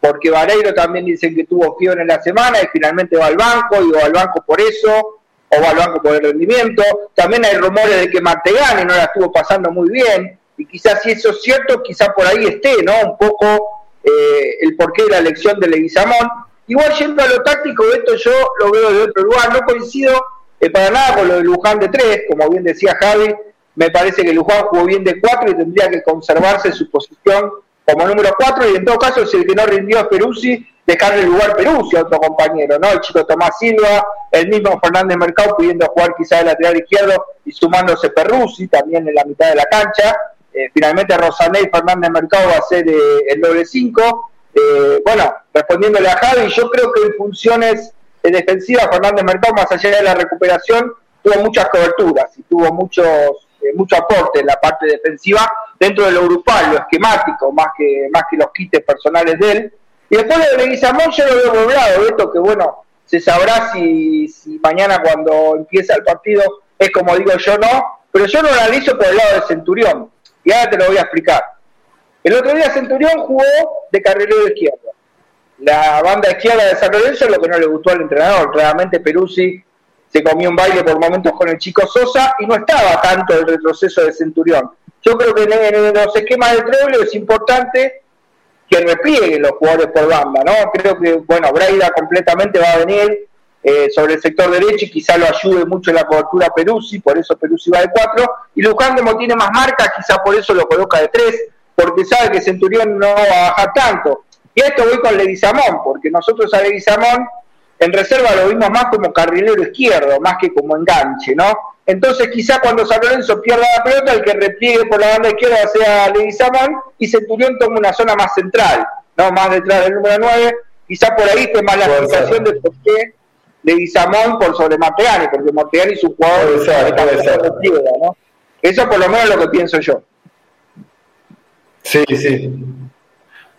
Porque Vareiro también dicen que tuvo fiebre en la semana y finalmente va al banco, y va al banco por eso, o va al banco por el rendimiento. También hay rumores de que Martegani no la estuvo pasando muy bien y quizás si eso es cierto, quizás por ahí esté, ¿no? Un poco eh, el porqué de la elección de Leguizamón. Igual yendo a lo táctico, esto yo lo veo de otro lugar, no coincido eh, para nada con lo de Luján de 3, como bien decía Javi, me parece que Luján jugó bien de 4 y tendría que conservarse su posición como número 4 y en todo caso si el que no rindió es Peruzzi, dejarle el lugar Peruzzi a otro compañero, ¿no? El chico Tomás Silva, el mismo Fernández Mercado pudiendo jugar quizá de lateral izquierdo y sumándose Peruzzi también en la mitad de la cancha. Eh, finalmente Rosané y Fernández Mercado va a ser eh, el doble 5. Eh, bueno, respondiéndole a Javi, yo creo que en funciones defensivas Fernández Mercado, más allá de la recuperación, tuvo muchas coberturas y tuvo muchos mucho aporte en la parte defensiva dentro de lo grupal, lo esquemático, más que, más que los quites personales de él. Y después de Leguizamón yo lo veo doblado, esto que bueno, se sabrá si, si mañana cuando empieza el partido es como digo yo no, pero yo lo analizo por el lado de Centurión. Ahora te lo voy a explicar. El otro día Centurión jugó de carrilero izquierdo. La banda izquierda de San Lorenzo lo que no le gustó al entrenador. Claramente Peruzzi se comió un baile por momentos con el chico Sosa y no estaba tanto el retroceso de Centurión. Yo creo que en, los esquemas de Treble es importante que replieguen los jugadores por banda, ¿no? Creo que, bueno, Braida completamente va a venir, eh, sobre el sector derecho y quizá lo ayude mucho en la cobertura Peruzzi, por eso Peruzzi va de 4. Y Luján, como tiene más marca, quizá por eso lo coloca de 3, porque sabe que Centurión no va a bajar tanto. Y a esto voy con Leguizamón, porque nosotros a Leguizamón en reserva lo vimos más como carrilero izquierdo, más que como enganche, ¿no? Entonces quizá cuando San Lorenzo pierda la pelota, el que repliegue por la banda izquierda sea Leguizamón y Centurión toma una zona más central, ¿no? Más detrás del número 9. Quizá por ahí fue más la sensación de por qué de Guizamón por sobre Martegani, porque Martegani es un jugador de ser, piedra, ¿no? Eso por lo menos es lo que pienso yo. Sí, sí.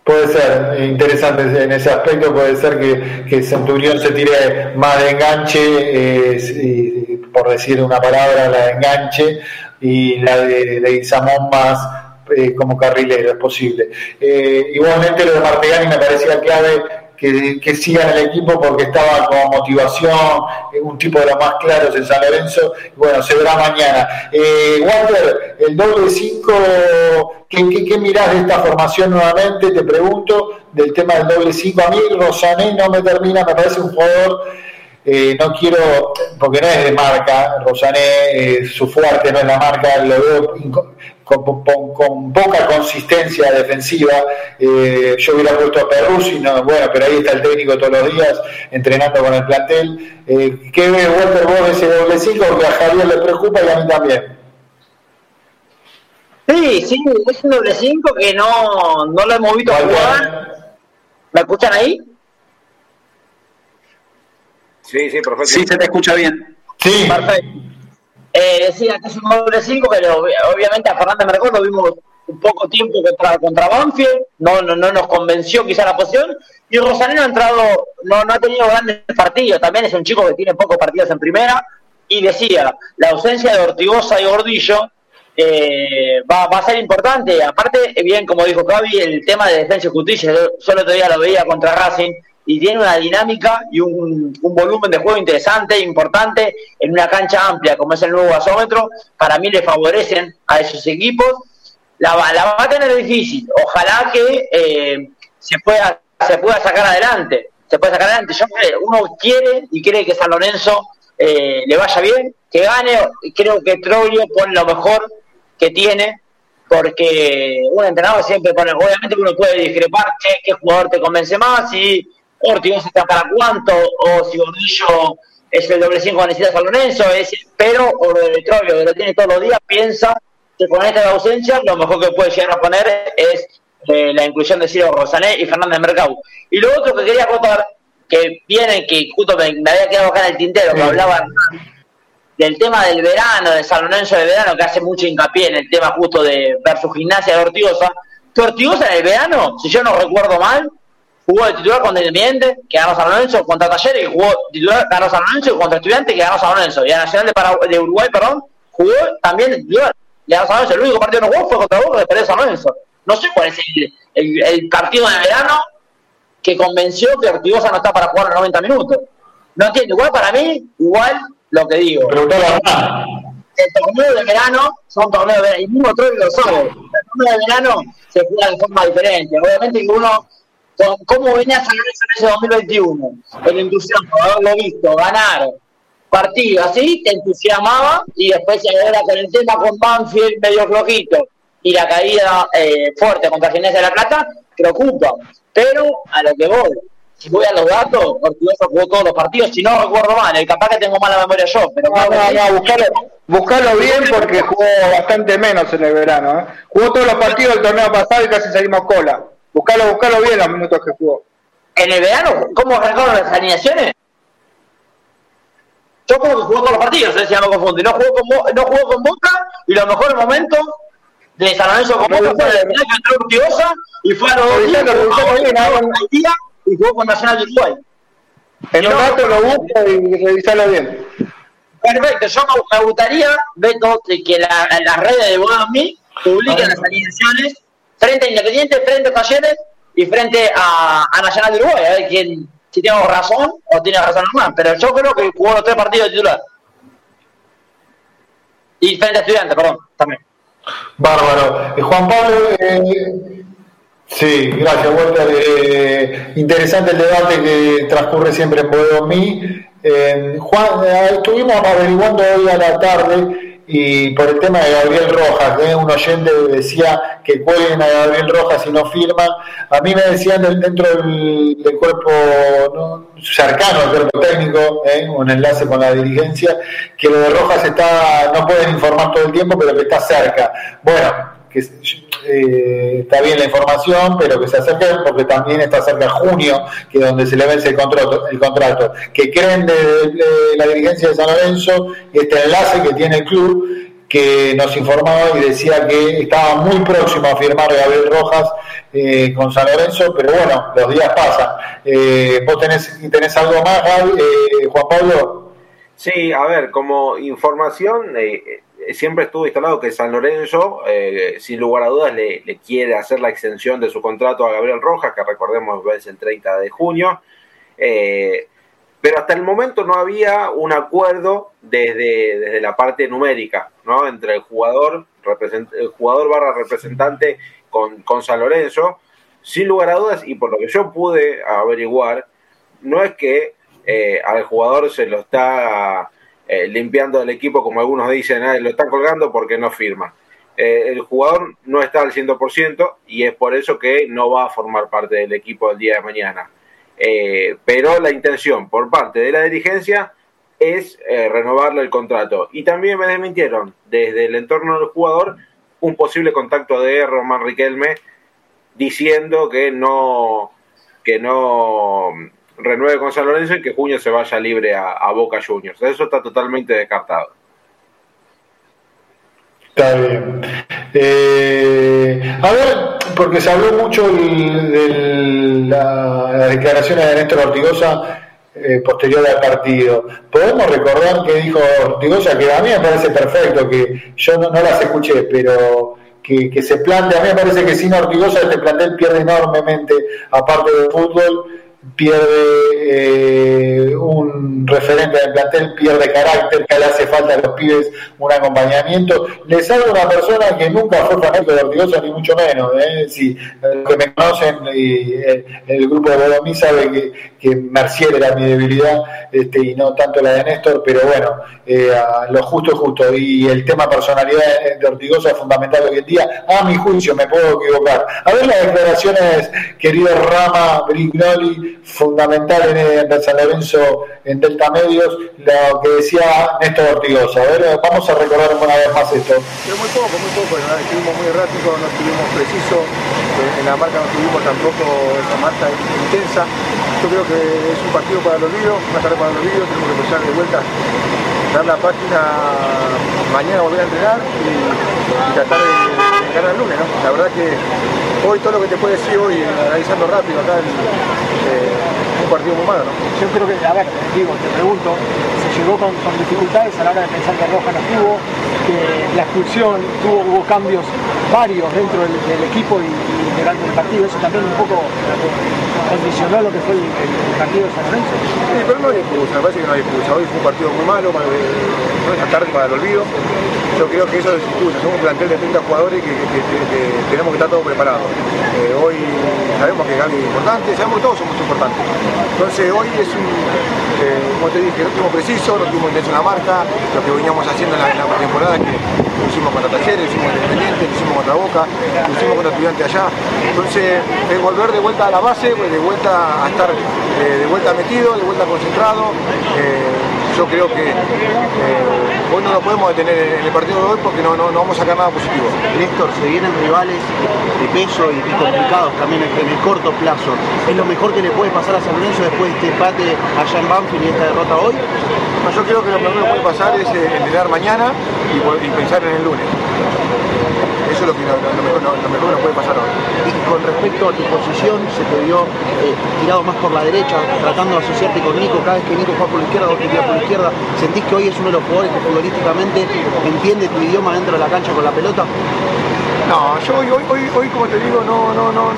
puede ser interesante en ese aspecto, puede ser que, que Centurión se tire más de enganche, eh, por decir una palabra, la de enganche, y la de, de más eh, como carrilero, es posible. Eh, igualmente lo de Martegani me parecía clave que, sigan el equipo porque estaba con motivación, un tipo de los más claros en San Lorenzo, bueno, se verá mañana. Eh, Walter, el doble 5, ¿qué, qué, mirás de esta formación nuevamente? Te pregunto, del tema del doble 5, a mí Rosané no me termina, me parece un jugador... Eh, no quiero, porque no es de marca, Rosané, eh, su fuerte no es la marca, lo veo con, poca consistencia defensiva. Eh, yo hubiera puesto a Perruzzi, no, bueno, pero ahí está el técnico todos los días entrenando con el plantel. Eh, ¿Qué ve Walter vos de ese doble 5? Que a Javier le preocupa y a mí también. Sí, sí, es un doble 5 que no, no lo hemos visto jugar. ¿Me escuchan ahí? Sí, sí, perfecto. Sí, se te escucha bien. Sí. Perfecto. Eh, decía que es un doble 5, pero obviamente a Fernández Mercado lo vimos un poco tiempo contra, contra Banfield, no, no, no nos convenció quizá la posición, y Rosalino ha entrado, no, no ha tenido grandes partidos, también es un chico que tiene pocos partidos en primera, y decía, la ausencia de Ortigosa y Gordillo eh, va, va, a ser importante, aparte, bien como dijo Cavi, el tema de defensa y justicia, yo solo todavía lo veía contra Racing, y tiene una dinámica y un, volumen de juego interesante, importante, en una cancha amplia como es el nuevo gasómetro, para mí le favorecen a esos equipos. La, la va a tener difícil, ojalá que eh, se, pueda, se pueda sacar adelante, se pueda sacar adelante. Yo uno quiere y cree que San Lorenzo eh, le vaya bien, que gane, creo que Troglio pone lo mejor que tiene, porque un entrenador siempre pone, obviamente uno puede discrepar, qué jugador te convence más, y Ortigosa está para cuánto, o si Gordillo es el doble 5 necesita San Lorenzo, es, pero o de Troglio, que lo tiene todos los días, piensa que con esta ausencia lo mejor que puede llegar a poner es eh, la inclusión de Ciro Rosané y Fernández Mercado. Y lo otro que quería contar, que viene, que justo me, había quedado acá en el tintero, que hablaban del tema del verano, de San Lorenzo de verano, que hace mucho hincapié en el tema justo de versus gimnasia de Ortigosa, que Ortigosa en el verano, si yo no recuerdo mal, jugó de titular contra Independiente, que ganó San Lorenzo, contra Talleres, que jugó titular, ganó San Lorenzo, contra Estudiantes, que ganó San Lorenzo. Y a Nacional de, de Uruguay, perdón, jugó también de titular, y ganó San Lorenzo. El único partido que no jugó fue contra Boca, que perdió San Lorenzo. No sé cuál es el, el, partido de verano que convenció que Ortigosa no está para jugar los 90 minutos. No entiendo, igual para mí, igual lo que digo. Pero el torneo de verano son torneos de verano, y mismo otro lo sabe. El torneo de verano se juega de forma diferente. Obviamente que uno cómo venía Lorenzo en ese 2021, el entusiasmo, haberlo visto, ganar partido así, te entusiasmaba y después ahora con el tema con Banfield medio flojito y la caída eh, fuerte contra Gimnasia de la Plata, preocupa. Pero a lo que voy, si voy a los datos, Ortigosa jugó todos los partidos, si no recuerdo mal, el capaz que tengo mala memoria yo, pero no, no, no, buscalo, buscalo bien porque jugó bastante menos en el verano. ¿eh? Jugó todos los partidos del torneo pasado y casi salimos cola. Buscalo, buscalo bien los minutos que jugó. ¿En el verano? ¿Cómo arrancaron las alineaciones? Yo como que jugó todos los partidos, ¿eh? si no me confundo. No jugó, con, no jugó con Boca y los mejores momentos de San Lorenzo con Boca fue el final que entró Urtiosa y fue a los dos días y jugó con Nacional de Uruguay. En un rato lo busco y revisarlo bien. Perfecto, yo me gustaría, Beto, que la, las redes de Bodomí publiquen las alineaciones frente a Independiente, frente a Talleres y frente a, Nacional de Uruguay, a ver quién, si tengo razón o tiene razón nomás, pero yo creo que jugó los tres partidos de titular. Y frente a Estudiantes, perdón, también. Bárbaro. Eh, Juan Pablo, eh, sí, gracias, Walter. Eh, interesante el debate que transcurre siempre en Bodomí. Eh, Juan, estuvimos averiguando hoy a la tarde y por el tema de Gabriel Rojas, que un oyente decía que cuelguen a Gabriel Rojas y no firman, a mí me decían dentro del, cuerpo cercano al cuerpo técnico, ¿eh? un enlace con la dirigencia, que lo de Rojas está, no pueden informar todo el tiempo, pero que está cerca. Bueno, que eh, está bien la información, pero que se acerque porque también está cerca junio, que es donde se le vence el contrato, el contrato. que creen de, la dirigencia de San Lorenzo este enlace que tiene el club, que nos informaba y decía que estaba muy próximo a firmar Gabriel Rojas eh, con San Lorenzo, pero bueno, los días pasan. Eh, ¿Vos tenés, tenés algo más, eh, Juan Pablo? Sí, a ver, como información, siempre estuvo instalado que San Lorenzo, sin lugar a dudas, le, quiere hacer la extensión de su contrato a Gabriel Rojas, que recordemos es el 30 de junio. pero hasta el momento no había un acuerdo desde, desde la parte numérica, ¿no? Entre el jugador, el jugador barra representante con, con San Lorenzo, sin lugar a dudas, y por lo que yo pude averiguar, no es que eh, al jugador se lo está eh, limpiando el equipo, como algunos dicen, lo están colgando porque no firma. Eh, el jugador no está al 100% y es por eso que no va a formar parte del equipo el día de mañana. pero la intención por parte de la dirigencia es renovarle el contrato. Y también me desmintieron desde el entorno del jugador un posible contacto de Román Riquelme diciendo que no, que no renueve con San Lorenzo y que Junio se vaya libre a, Boca Juniors. Eso está totalmente descartado. Está bien. Eh, a ver, porque se habló mucho de la, las declaraciones de Néstor Ortigosa eh, posterior al partido. Podemos recordar que dijo Ortigosa, que a mí me parece perfecto, que yo no, las escuché, pero que, que, se plantea, a mí me parece que sin Ortigosa este plantel pierde enormemente, aparte del fútbol, pierde eh, un referente del plantel, pierde carácter, que le hace falta a los pibes un acompañamiento. Les hablo una persona que nunca fue fanático de Ortigosa, ni mucho menos. ¿eh? Si los que me conocen, y, eh, el grupo de Bodomí sabe que, que Mercier era mi debilidad este, y no tanto la de Néstor, pero bueno, eh, lo justo es justo. Y el tema personalidad de Ortigosa es fundamental hoy en día. A mi juicio, me puedo equivocar. A ver las declaraciones, querido Rama Brignoli fundamental en, San Lorenzo en Delta Medios, lo que decía Néstor Ortigosa. A ver, vamos a recordar una vez más esto. muy poco, muy poco, estuvimos muy erráticos, no estuvimos precisos, eh, en la marca no tuvimos tampoco esa marca intensa. Yo creo que es un partido para el olvido, una tarde para el olvido, tenemos que empezar de vuelta, dar la página, mañana volver a entrenar y, tratar de, ganar el lunes. ¿no? La verdad que hoy todo lo que te puede decir hoy, analizando rápido acá, eh, un partido muy malo. Yo creo que, a ver, digo, te pregunto, se llegó con, dificultades a la hora de pensar que Roja no estuvo, que la expulsión tuvo, hubo cambios varios dentro del, equipo y, durante el partido, eso también un poco condicionó lo que fue el, partido de San Lorenzo. Sí, pero no hay excusa, me parece que no hay excusa. Hoy fue un partido muy malo, no es tarde para el olvido. Yo creo que eso es excusa, somos un plantel de 30 jugadores que, tenemos que estar todos preparados. Eh, hoy sabemos que Gaby es importante, sabemos que todos somos importantes. Entonces hoy es un, eh, como te dije, no tuvimos preciso, no tuvimos intención la marca, lo que veníamos haciendo en la, temporada que lo hicimos contra Talleres, lo hicimos contra Independiente, lo hicimos contra Boca, lo hicimos contra Estudiante allá. Entonces, es volver de vuelta a la base, pues, de vuelta a estar eh, de vuelta metido, de vuelta concentrado. Eh, yo creo que eh, hoy no lo podemos detener en el partido de hoy porque no, no, vamos a sacar nada positivo. Néstor, se vienen rivales de peso y complicados también en el corto plazo. ¿Es lo mejor que le puede pasar a San Lorenzo después de este empate allá en Banfield y esta derrota hoy? Yo creo que lo mejor que puede pasar es entrenar mañana y pensar en el lunes. Eso es lo, que, lo, mejor, lo, mejor que nos puede pasar ahora. Y con respecto a tu posición, se te vio eh, tirado más por la derecha, tratando de asociarte con Nico. Cada vez que Nico juega por la izquierda, vos te tiras por la izquierda. ¿Sentís que hoy es uno de los jugadores que futbolísticamente entiende tu idioma dentro de la cancha con la pelota? No, yo hoy, hoy, hoy, como te digo, no, no, no,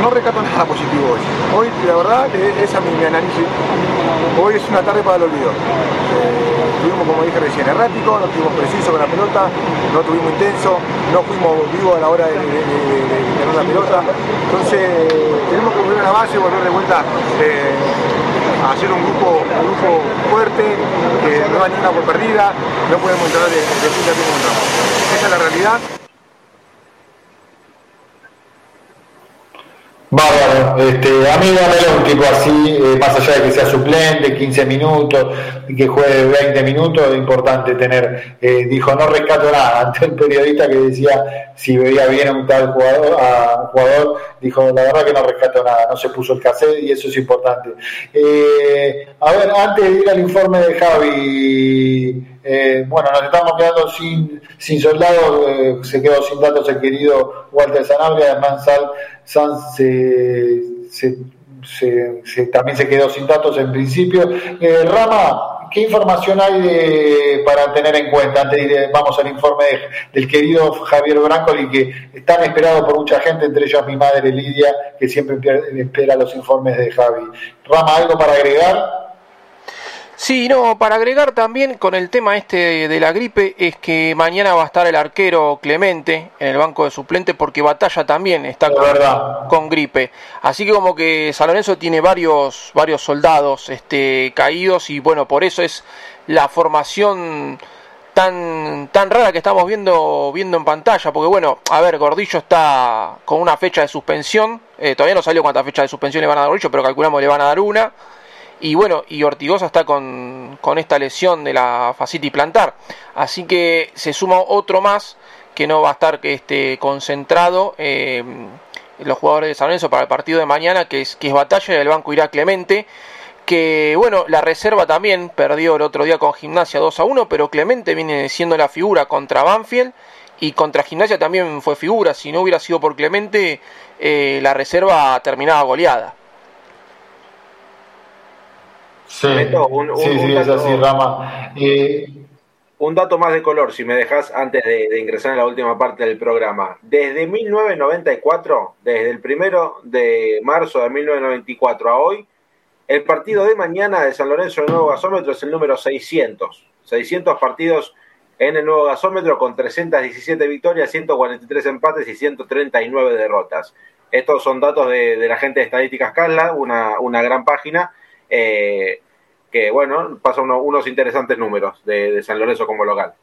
no recato nada positivo hoy. Hoy, la verdad, esa es mi, análisis. Hoy es una tarde para el olvido. Eh, tuvimos, como dije recién, errático, no tuvimos preciso con la pelota, no tuvimos intenso, no fuimos vivos a la hora de, tener la pelota. Entonces, tenemos que volver a la base, volver de vuelta eh, a hacer un grupo, un grupo fuerte, que no hay ninguna por perdida, no podemos entrar de, de, de, Esa es la realidad. Bárbaro, este, a mí un tipo así, eh, más allá de que sea suplente, 15 minutos, que juegue 20 minutos, es importante tener, eh, dijo, no rescato nada, ante el periodista que decía si veía bien a un tal jugador, a jugador, dijo, la verdad que no rescato nada, no se puso el cassette y eso es importante. Eh, a ver, antes de ir al informe de Javi, bueno, nos estamos quedando sin, sin soldados, se quedó sin datos el querido Walter Sanabria, además Sanz se, también se quedó sin datos en principio. Eh, Rama, ¿qué información hay de, para tener en cuenta? Antes de vamos al informe del querido Javier Brancoli, que es tan esperado por mucha gente, entre ellos mi madre Lidia, que siempre espera los informes de Javi. Rama, ¿algo para agregar? Sí, no, para agregar también con el tema este de la gripe es que mañana va a estar el arquero Clemente en el banco de suplente porque Batalla también está con, gripe. Así que como que San Lorenzo tiene varios, varios soldados este, caídos y bueno, por eso es la formación tan, tan rara que estamos viendo, viendo en pantalla. Porque bueno, a ver, Gordillo está con una fecha de suspensión. Eh, todavía no salió cuántas fechas de suspensión le van a dar a Gordillo, pero calculamos que le van a dar una. Y bueno, y Ortigosa está con, esta lesión de la fascitis plantar. Así que se suma otro más que no va a estar este, concentrado eh, los jugadores de San Lorenzo para el partido de mañana, que es, que es batalla, del banco irá Clemente. Que bueno, la reserva también perdió el otro día con Gimnasia 2 a 1, pero Clemente viene siendo la figura contra Banfield y contra Gimnasia también fue figura. Si no hubiera sido por Clemente, eh, la reserva terminaba goleada. Sí, un, sí, dato, así, Rama. Un dato más de color, si me dejas, antes de, ingresar en la última parte del programa. Desde 1994, desde el primero de marzo de 1994 a hoy, el partido de mañana de San Lorenzo en el nuevo gasómetro es el número 600. 600 partidos en el nuevo gasómetro con 317 victorias, 143 empates y 139 derrotas. Estos son datos de, la gente de Estadísticas Carla, una, una gran página. Eh, que bueno, pasa unos interesantes números de, San Lorenzo como local.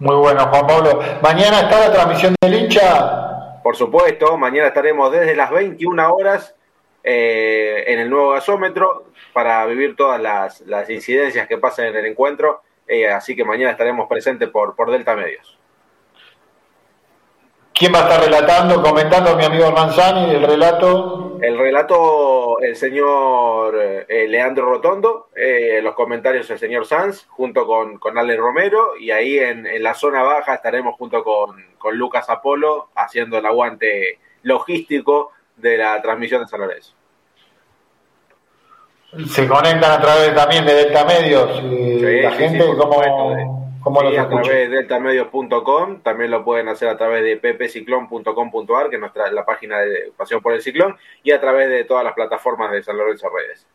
Muy bueno, Juan Pablo. ¿Mañana está la transmisión del hincha? Por supuesto, mañana estaremos desde las 21 horas eh, en el nuevo gasómetro para vivir todas las, incidencias que pasan en el encuentro. Eh, así que mañana estaremos presentes por, por Delta Medios. ¿Quién va a estar relatando, comentando mi amigo Manzani el relato? El relato, el señor eh, Leandro Rotondo, eh, los comentarios el señor Sanz, junto con, con Ale Romero, y ahí en, la zona baja estaremos junto con, Lucas Apolo haciendo el aguante logístico de la transmisión de San Lorenzo. Se conectan a través también de Delta Medios, eh, la gente, como a través de deltamedios.com, también lo pueden hacer a través de ppciclón.com.ar, que es nuestra, la página de Pasión por el Ciclón, y a través de todas las plataformas de San Lorenzo Redes.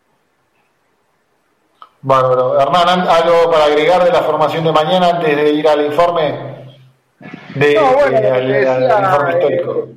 Bárbaro. Hernán, ¿algo para agregar de la formación de mañana antes de ir al informe? De, no, bueno, al, informe histórico. Eh,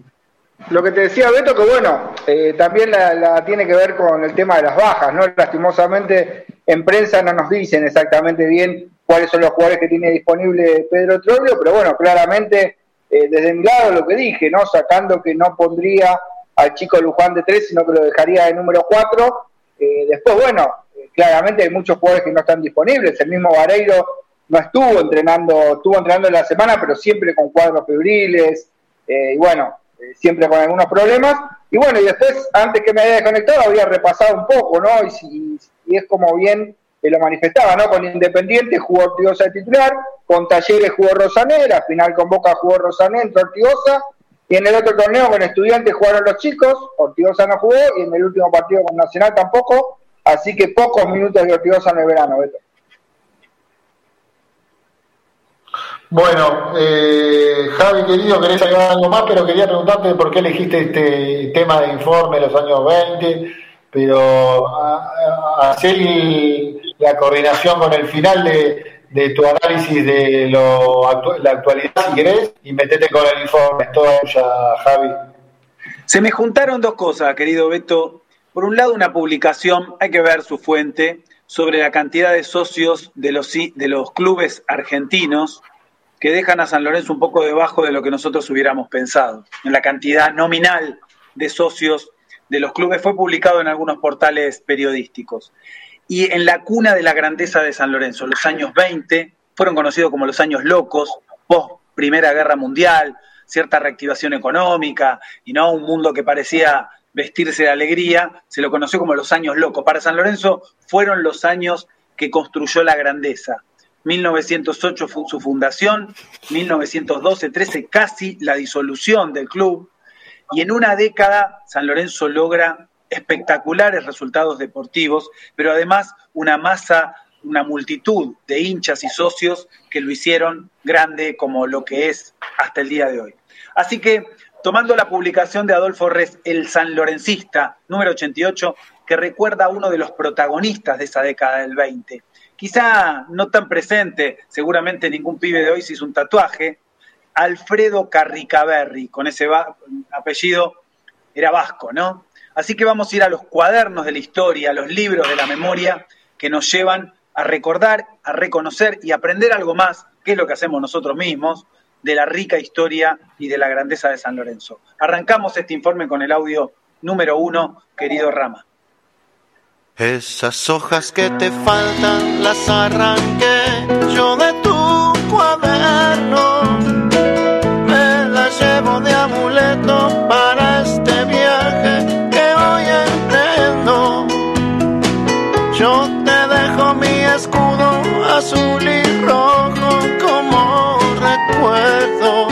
lo que te decía Beto, que bueno, eh, también la, tiene que ver con el tema de las bajas, ¿no? Lastimosamente en prensa no nos dicen exactamente bien cuáles son los jugadores que tiene disponible Pedro Troglio, pero bueno, claramente eh, desde mi lado lo que dije, ¿no? Sacando que no pondría al chico Luján de 3, sino que lo dejaría de número 4. Eh, después, bueno, eh, claramente hay muchos jugadores que no están disponibles. El mismo Vareiro no estuvo entrenando, estuvo entrenando en la semana, pero siempre con cuadros febriles, y bueno, siempre con algunos problemas. Y bueno, y después, antes que me haya desconectado, había repasado un poco, ¿no? Y, y es como bien que lo manifestaba, ¿no? Con Independiente jugó Ortigosa de titular, con Talleres jugó Rosanera, al final con Boca jugó Rosané, entró Ortigosa, y en el otro torneo con Estudiantes jugaron los chicos, Ortigosa no jugó, y en el último partido con Nacional tampoco, así que pocos minutos de Ortigosa en el verano, Beto. Bueno, eh, Javi querido, querés agregar algo más, pero quería preguntarte por qué elegiste este tema de informe de los años 20, pero hacer la coordinación con el final de, tu análisis de lo la actualidad, si querés, y metete con el informe. Toda tuya, Javi. Se me juntaron dos cosas, querido Beto. Por un lado, una publicación, hay que ver su fuente, sobre la cantidad de socios de los, de los clubes argentinos que dejan a San Lorenzo un poco debajo de lo que nosotros hubiéramos pensado, en la cantidad nominal de socios de los clubes. Fue publicado en algunos portales periodísticos y en la cuna de la grandeza de San Lorenzo. Los años 20 fueron conocidos como los años locos, post Primera Guerra Mundial, cierta reactivación económica y no un mundo que parecía vestirse de alegría, se lo conoció como los años locos. Para San Lorenzo fueron los años que construyó la grandeza. 1908 fue su fundación, 1912-13 casi la disolución del club, y en una década San Lorenzo logra espectaculares resultados deportivos, pero además una masa, una multitud de hinchas y socios que lo hicieron grande como lo que es hasta el día de hoy. Así que, tomando la publicación de Adolfo Res, El San Lorencista, número 88, que recuerda a uno de los protagonistas de esa década del 20, quizá no tan presente, seguramente ningún pibe de hoy se hizo un tatuaje, Alfredo Carricaberri, con ese apellido era vasco, ¿no? Así que vamos a ir a los cuadernos de la historia, a los libros de la memoria que nos llevan a recordar, a reconocer y aprender algo más, que es lo que hacemos nosotros mismos, de la rica historia y de la grandeza de San Lorenzo. Arrancamos este informe con el audio número uno, querido Rama. Esas hojas que te faltan las arranqué yo de tu cuaderno. Azul y rojo como recuerdo.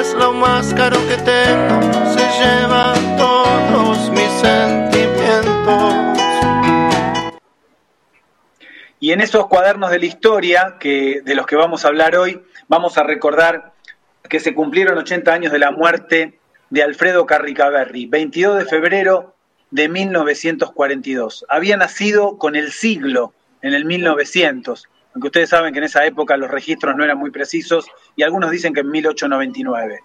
Es lo más caro que tengo, se lleva todos mis sentimientos. Y en esos cuadernos de la historia, que, de los que vamos a hablar hoy, vamos a recordar que se cumplieron 80 años de la muerte de Alfredo Carricaberri, 22 de febrero de 1942. Había nacido con el siglo en el 1900, aunque ustedes saben que en esa época los registros no eran muy precisos y algunos dicen que en 1899.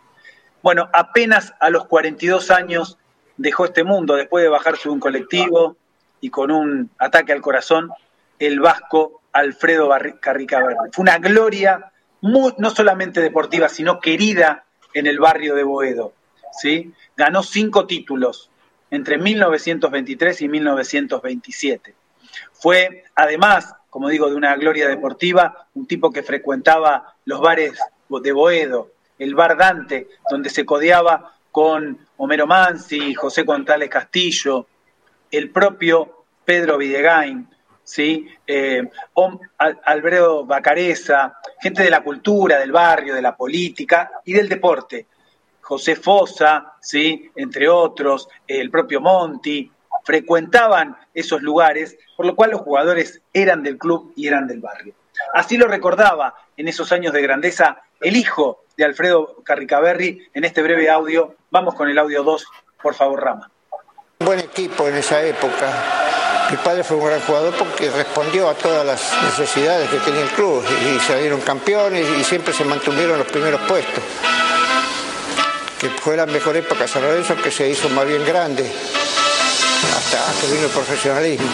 Bueno, apenas a los 42 años dejó este mundo después de bajarse de un colectivo y con un ataque al corazón el vasco Alfredo Carricaberri. Fue una gloria no solamente deportiva, sino querida en el barrio de Boedo. ¿sí? Ganó cinco títulos entre 1923 y 1927. Fue, además, como digo, de una gloria deportiva, un tipo que frecuentaba los bares de Boedo, el bar Dante, donde se codeaba con Homero Mansi, José González Castillo, el propio Pedro Videgain, ¿sí? Eh, Alfredo Bacareza, gente de la cultura, del barrio, de la política y del deporte. José Fosa, ¿sí? entre otros, el propio Monti, frecuentaban esos lugares, por lo cual los jugadores eran del club y eran del barrio. Así lo recordaba en esos años de grandeza el hijo de Alfredo Carricaberri en este breve audio. Vamos con el audio 2, por favor, Rama. Un buen equipo en esa época. Mi padre fue un gran jugador porque respondió a todas las necesidades que tenía el club y salieron campeones y siempre se mantuvieron los primeros puestos. Que fue la mejor época San Lorenzo que se hizo más bien grande vino el profesionalismo.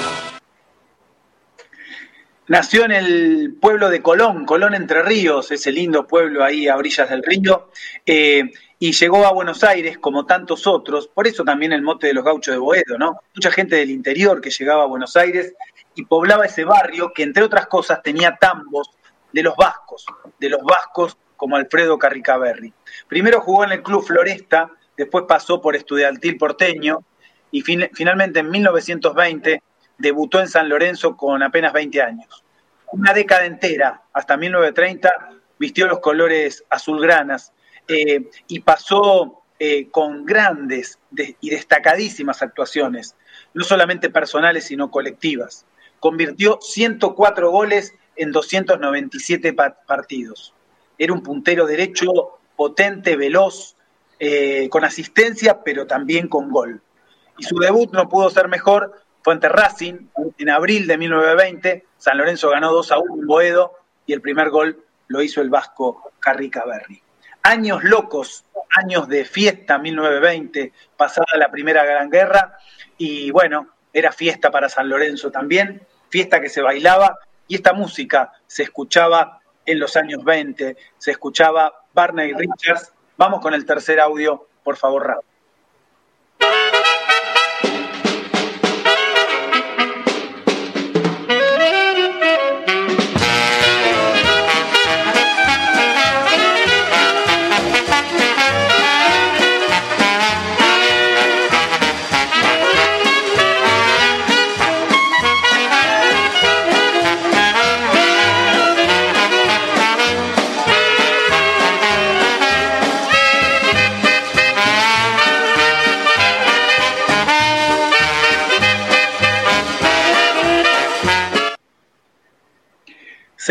Nació en el pueblo de Colón, Colón Entre Ríos, ese lindo pueblo ahí a orillas del río, eh, y llegó a Buenos Aires como tantos otros, por eso también el mote de los gauchos de Boedo, ¿no? Mucha gente del interior que llegaba a Buenos Aires y poblaba ese barrio que, entre otras cosas, tenía tambos de los vascos, de los vascos como Alfredo Carricaberri. Primero jugó en el Club Floresta, después pasó por Estudiantil Porteño y finalmente en 1920 debutó en San Lorenzo con apenas 20 años. Una década entera, hasta 1930, vistió los colores azulgranas eh, y pasó eh, con grandes y destacadísimas actuaciones, no solamente personales, sino colectivas. Convirtió 104 goles en 297 partidos. Era un puntero derecho potente, veloz, eh, con asistencia, pero también con gol. Y su debut no pudo ser mejor Fuente Racing, en abril de 1920, San Lorenzo ganó 2 a 1 en Boedo y el primer gol lo hizo el vasco Carrica Berri. Años locos, años de fiesta, 1920, pasada la primera gran guerra, y bueno, era fiesta para San Lorenzo también, fiesta que se bailaba, y esta música se escuchaba en los años 20, se escuchaba Barney Richards. Vamos con el tercer audio, por favor, Raúl.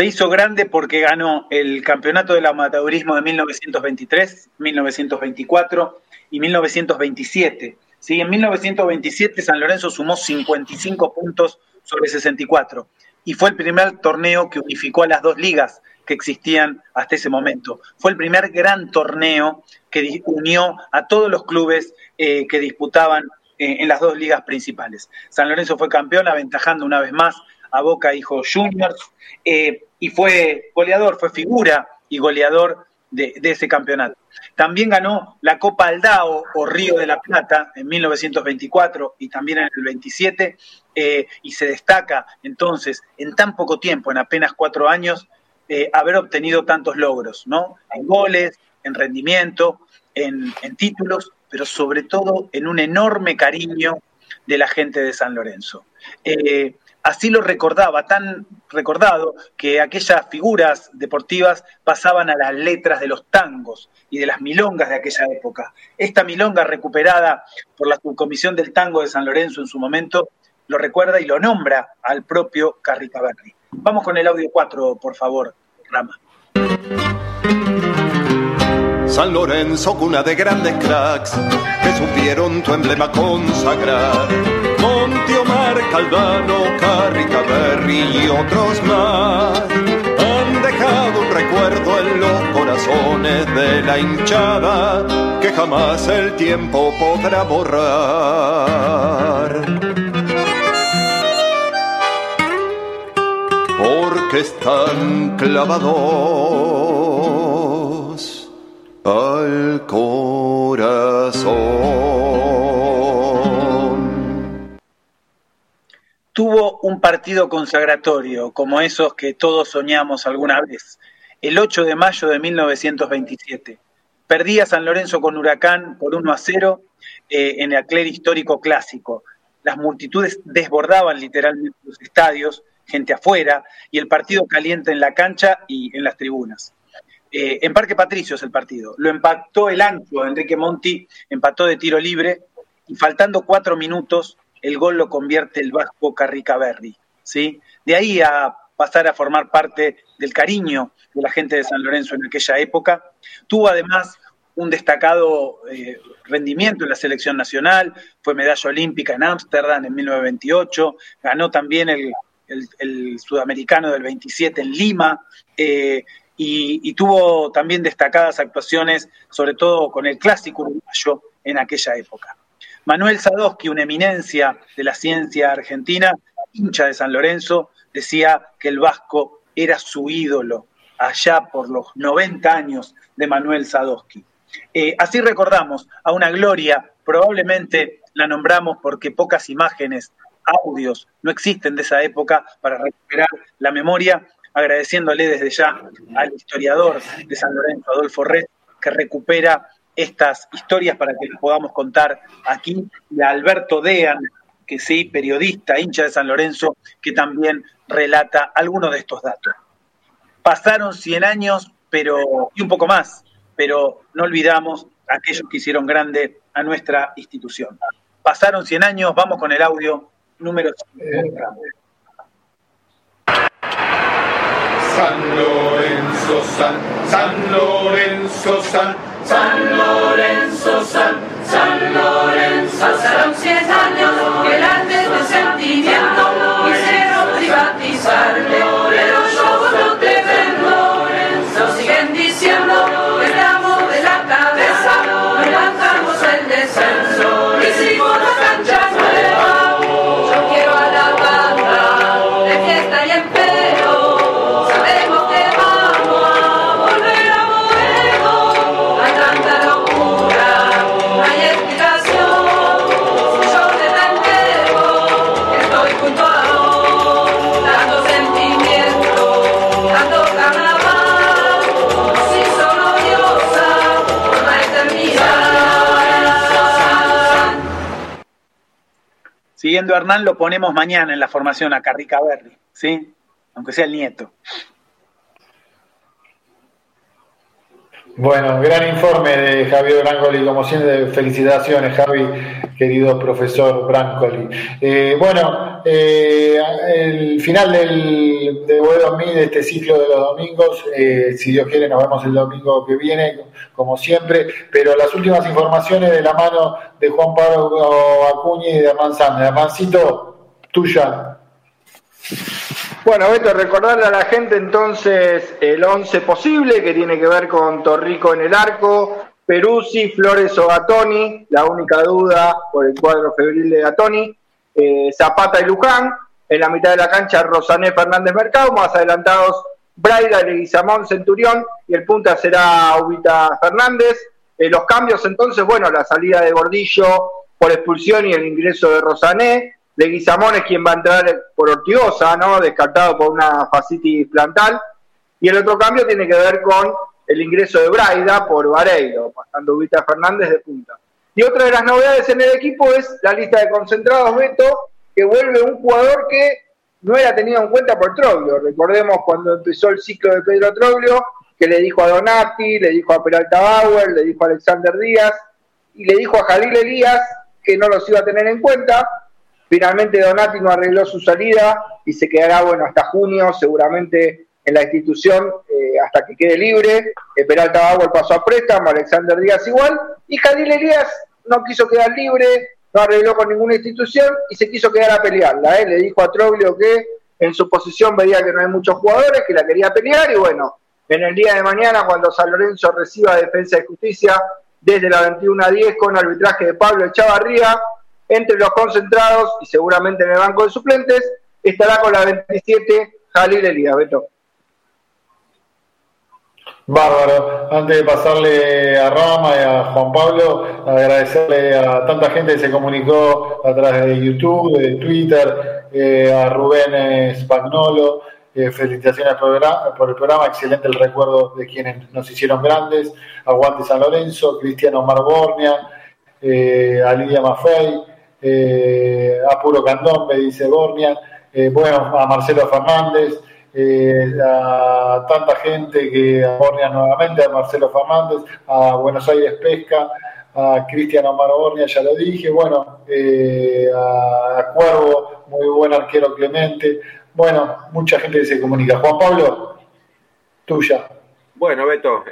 Se hizo grande porque ganó el campeonato del amateurismo de 1923, 1924 y 1927. ¿sí? En 1927 San Lorenzo sumó 55 puntos sobre 64 y fue el primer torneo que unificó a las dos ligas que existían hasta ese momento. Fue el primer gran torneo que unió a todos los clubes eh, que disputaban eh, en las dos ligas principales. San Lorenzo fue campeón, aventajando una vez más a Boca Hijo Juniors, eh, y fue goleador, fue figura y goleador de, ese campeonato. También ganó la Copa Aldao o Río de la Plata en 1924 y también en el 27, eh, y se destaca entonces en tan poco tiempo, en apenas cuatro años, eh, haber obtenido tantos logros, ¿no? En goles, en rendimiento, en, en títulos, pero sobre todo en un enorme cariño de la gente de San Lorenzo. Eh, así lo recordaba, tan recordado que aquellas figuras deportivas pasaban a las letras de los tangos y de las milongas de aquella época. Esta milonga recuperada por la subcomisión del tango de San Lorenzo en su momento lo recuerda y lo nombra al propio Carricaberri. Vamos con el audio 4, por favor, Rama. San Lorenzo, cuna de grandes cracks que supieron tu emblema consagrar. Omar, Caldano, Carricaberri y otros más han dejado un recuerdo en los corazones de la hinchada que jamás el tiempo podrá borrar. Porque están clavados al corazón. Tuvo un partido consagratorio, como esos que todos soñamos alguna vez, el 8 de mayo de 1927. Perdía San Lorenzo con Huracán por 1 a 0 eh, en el Cler histórico clásico. Las multitudes desbordaban literalmente los estadios, gente afuera, y el partido caliente en la cancha y en las tribunas. Eh, en Parque Patricios el partido. Lo empató el ancho, Enrique Monti empató de tiro libre y faltando cuatro minutos el gol lo convierte el Vasco Carrica Berry. ¿sí? De ahí a pasar a formar parte del cariño de la gente de San Lorenzo en aquella época. Tuvo además un destacado eh, rendimiento en la selección nacional, fue medalla olímpica en Ámsterdam en 1928, ganó también el, sudamericano del 27 en Lima, eh, y, tuvo también destacadas actuaciones, sobre todo con el clásico uruguayo en aquella época. Manuel Sadowski, una eminencia de la ciencia argentina, hincha de San Lorenzo, decía que el vasco era su ídolo allá por los 90 años de Manuel Sadowski. Eh, así recordamos a una gloria, probablemente la nombramos porque pocas imágenes, audios no existen de esa época para recuperar la memoria, agradeciéndole desde ya al historiador de San Lorenzo, Adolfo Red, que recupera estas historias para que las podamos contar aquí, y a Alberto Dean, que sí, periodista, hincha de San Lorenzo, que también relata algunos de estos datos. Pasaron 100 años, pero y un poco más, pero no olvidamos aquellos que hicieron grande a nuestra institución. Pasaron 100 años, vamos con el audio número 5. San Lorenzo San, San Lorenzo San, San Lorenzo San, San Lorenzo San. Pasaron 100 años Siguiendo a Hernán, lo ponemos mañana en la formación a Carrica Berry, ¿sí? Aunque sea el nieto. Bueno, gran informe de Javier Brancoli, como siempre, felicitaciones Javi, querido profesor Brancoli. Eh, bueno, eh, el final del, de Boedo Mí, de este ciclo de los domingos, eh, si Dios quiere nos vemos el domingo que viene, como siempre, pero las últimas informaciones de la mano de Juan Pablo Acuña y de Hernán Sánchez. Hernancito, tuya. Bueno, Beto, recordarle a la gente entonces el 11 posible que tiene que ver con Torrico en el arco, Peruzzi, Flores o Gatoni, la única duda por el cuadro febril de Gatoni, eh, Zapata y Luján, en la mitad de la cancha Rosané Fernández Mercado, más adelantados Braida, Leguizamón, Centurión y el punta será Ubita Fernández. Eh, los cambios entonces, bueno, la salida de Gordillo por expulsión y el ingreso de Rosané, Leguizamón es quien va a entrar por Ortigosa, ¿no? Descartado por una fascitis plantal. Y el otro cambio tiene que ver con el ingreso de Braida por Vareiro, pasando Vita Fernández de punta. Y otra de las novedades en el equipo es la lista de concentrados, Beto, que vuelve un jugador que no era tenido en cuenta por Troglio. Recordemos cuando empezó el ciclo de Pedro Troglio, que le dijo a Donati, le dijo a Peralta Bauer, le dijo a Alexander Díaz y le dijo a Jalil Elías que no los iba a tener en cuenta Finalmente Donati no arregló su salida y se quedará, bueno, hasta junio, seguramente en la institución, eh, hasta que quede libre. Eh, Peralta Bauer pasó a préstamo, Alexander Díaz igual, y Jalil Elías no quiso quedar libre, no arregló con ninguna institución y se quiso quedar a pelearla. ¿eh? Le dijo a Troglio que en su posición veía que no hay muchos jugadores, que la quería pelear y bueno, en el día de mañana cuando San Lorenzo reciba Defensa de Justicia desde la 21 a 10 con arbitraje de Pablo Echavarría, entre los concentrados y seguramente en el banco de suplentes estará con la 27 Jalil Elías, Beto. Bárbaro. Antes de pasarle a Rama y a Juan Pablo, agradecerle a tanta gente que se comunicó a través de YouTube, de Twitter, eh, a Rubén Spagnolo. Eh, felicitaciones por el, programa, excelente el recuerdo de quienes nos hicieron grandes. Aguante San Lorenzo, Cristiano Marbornia, eh, a Lidia Maffei, eh, a Puro Candón, me dice Bornia, eh, bueno, a Marcelo Fernández, eh, a tanta gente que a Bornia nuevamente, a Marcelo Fernández, a Buenos Aires Pesca, a Cristian Omar Bornia, ya lo dije, bueno, a, Cuervo, muy buen arquero Clemente, bueno, mucha gente que se comunica. Juan Pablo, tuya. Bueno, Beto,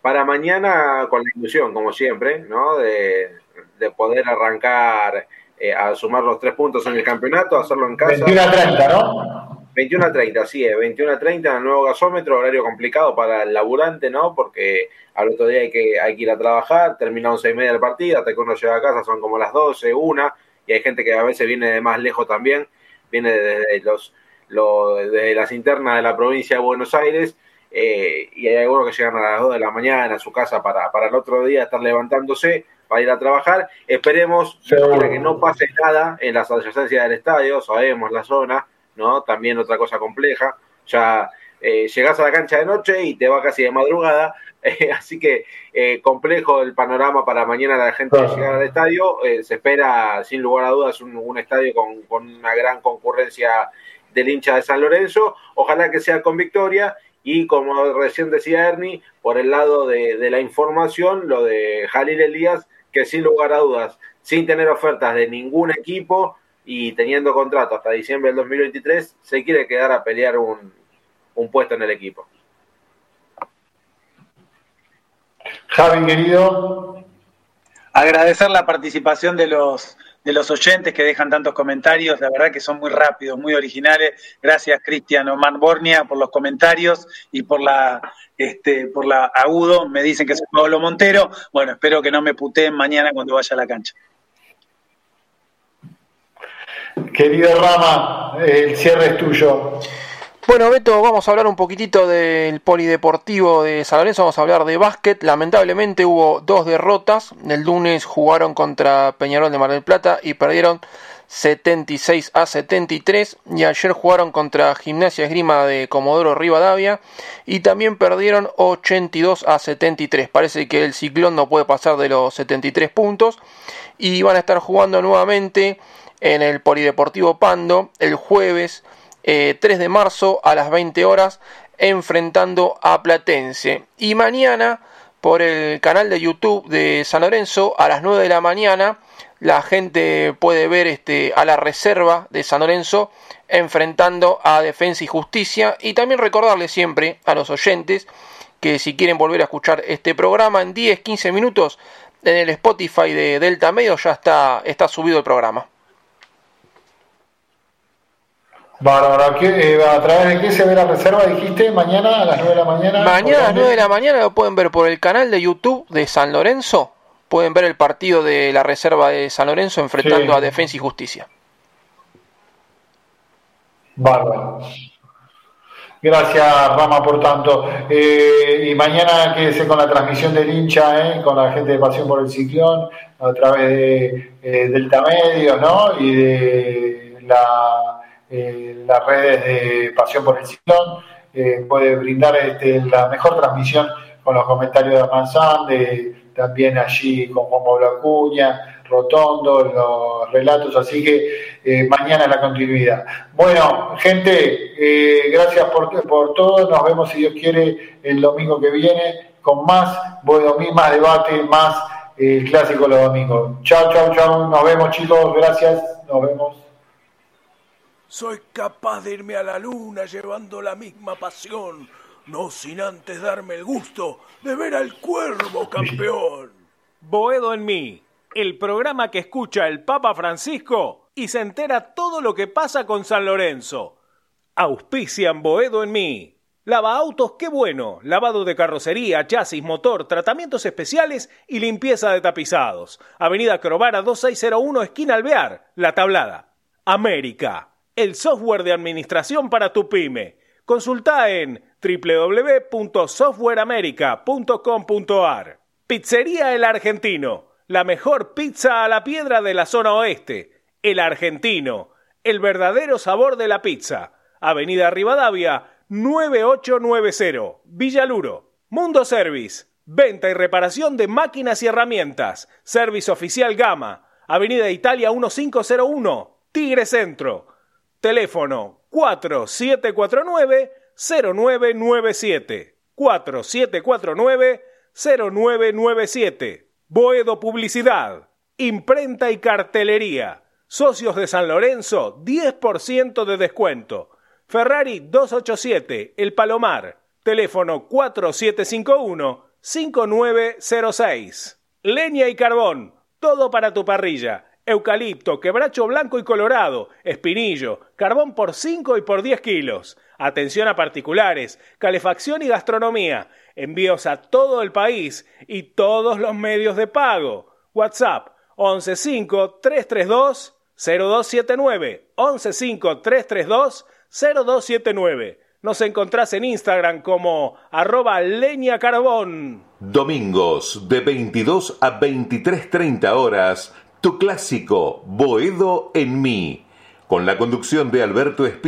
para mañana con la ilusión, como siempre, ¿no? De, de poder arrancar eh, a sumar los tres puntos en el campeonato, hacerlo en casa. 21 a 30, ¿no? 21 a 30, sí, es 21 a 30 en el nuevo gasómetro, horario complicado para el laburante, ¿no? Porque al otro día hay que, hay que ir a trabajar, termina 11 y media del partido, hasta que uno llega a casa son como las 12, una, y hay gente que a veces viene de más lejos también, viene desde, los, desde las internas de la provincia de Buenos Aires, eh, y hay algunos que llegan a las 2 de la mañana a su casa para, para el otro día estar levantándose para ir a trabajar. Esperemos que no pase nada en las adyacencias del estadio, sabemos la zona, ¿no? También otra cosa compleja. Ya eh, llegás a la cancha de noche y te va casi de madrugada, eh, así que eh, complejo el panorama para mañana la gente llegar al estadio. Eh, se espera, sin lugar a dudas, un, estadio con, una gran concurrencia del hincha de San Lorenzo. Ojalá que sea con victoria. Y como recién decía Ernie, por el lado de, de la información, lo de Jalil Elías que sin lugar a dudas, sin tener ofertas de ningún equipo y teniendo contrato hasta diciembre del 2023, se quiere quedar a pelear un, puesto en el equipo. Javi, querido. Agradecer la participación de los, de los oyentes que dejan tantos comentarios, la verdad que son muy rápidos, muy originales. Gracias, Cristian Oman Bornia, por los comentarios y por la este, por la agudo, me dicen que es Pablo Montero. Bueno, espero que no me puteen mañana cuando vaya a la cancha. Querido Rama, el cierre es tuyo. Bueno, Beto, vamos a hablar un poquitito del polideportivo de San vamos a hablar de básquet. Lamentablemente hubo dos derrotas. El lunes jugaron contra Peñarol de Mar del Plata y perdieron 76 a 73 y ayer jugaron contra Gimnasia Esgrima de Comodoro Rivadavia y también perdieron 82 a 73. Parece que el ciclón no puede pasar de los 73 puntos y van a estar jugando nuevamente en el Polideportivo Pando el jueves 3 de marzo a las 20 horas enfrentando a Platense. Y mañana por el canal de YouTube de San Lorenzo a las 9 de la mañana la gente puede ver este, a la reserva de San Lorenzo enfrentando a Defensa y Justicia y también recordarle siempre a los oyentes que si quieren volver a escuchar este programa en 10-15 minutos en el Spotify de Delta Medio ya está, está subido el programa. Bárbaro, eh, ¿a través de qué se ve la reserva? Dijiste mañana a las 9 de la mañana. Mañana a las 9 de la mañana lo pueden ver por el canal de YouTube de San Lorenzo. Pueden ver el partido de la reserva de San Lorenzo enfrentando a Defensa y Justicia. Bárbaro. Gracias, Rama, por tanto. Eh, y mañana quédese con la transmisión del hincha, eh, con la gente de Pasión por el Ciclón, a través de Delta Medios, ¿no? Y de la, las redes de Pasión por el Ciclón. puede brindar este, la mejor transmisión con los comentarios de Manzán, de, también allí con Juan Pablo Acuña, Rotondo, los relatos, así que eh, mañana la continuidad. Bueno, gente, eh, gracias por, por todo, nos vemos si Dios quiere el domingo que viene con más Boedomí, más debate, más el eh, clásico los domingos. Chao, chao, chao, nos vemos chicos, gracias, nos vemos. Soy capaz de irme a la luna llevando la misma pasión, no sin antes darme el gusto de ver al cuervo campeón. Boedo en mí el programa que escucha el Papa Francisco y se entera todo lo que pasa con San Lorenzo. Auspician Boedo en mí. Lava autos, qué bueno. Lavado de carrocería, chasis, motor, tratamientos especiales y limpieza de tapizados. Avenida Crovara 2601, esquina Alvear, La Tablada. América, el software de administración para tu pyme. Consulta en www.softwareamerica.com.ar. Pizzería El Argentino la mejor pizza a la piedra de la zona oeste, el argentino, el verdadero sabor de la pizza. Avenida Rivadavia, 9890, Villaluro. Mundo Service, venta y reparación de máquinas y herramientas. Service Oficial Gama, Avenida Italia 1501, Tigre Centro. Teléfono 4749-0997. 4749-0997. Boedo Publicidad, Imprenta y Cartelería. Socios de San Lorenzo, 10% de descuento. Ferrari 287, El Palomar. Teléfono 4751-5906. Leña y carbón, todo para tu parrilla. Eucalipto, quebracho blanco y colorado, espinillo, carbón por 5 y por 10 kilos. Atención a particulares, calefacción y gastronomía envíos a todo el país y todos los medios de pago. WhatsApp 115-332-0279. 115-332-0279. Nos encontrás en Instagram como arroba leña carbón. Domingos de 22 a 23.30 horas, tu clásico Boedo en mí, con la conducción de Alberto Espíritu.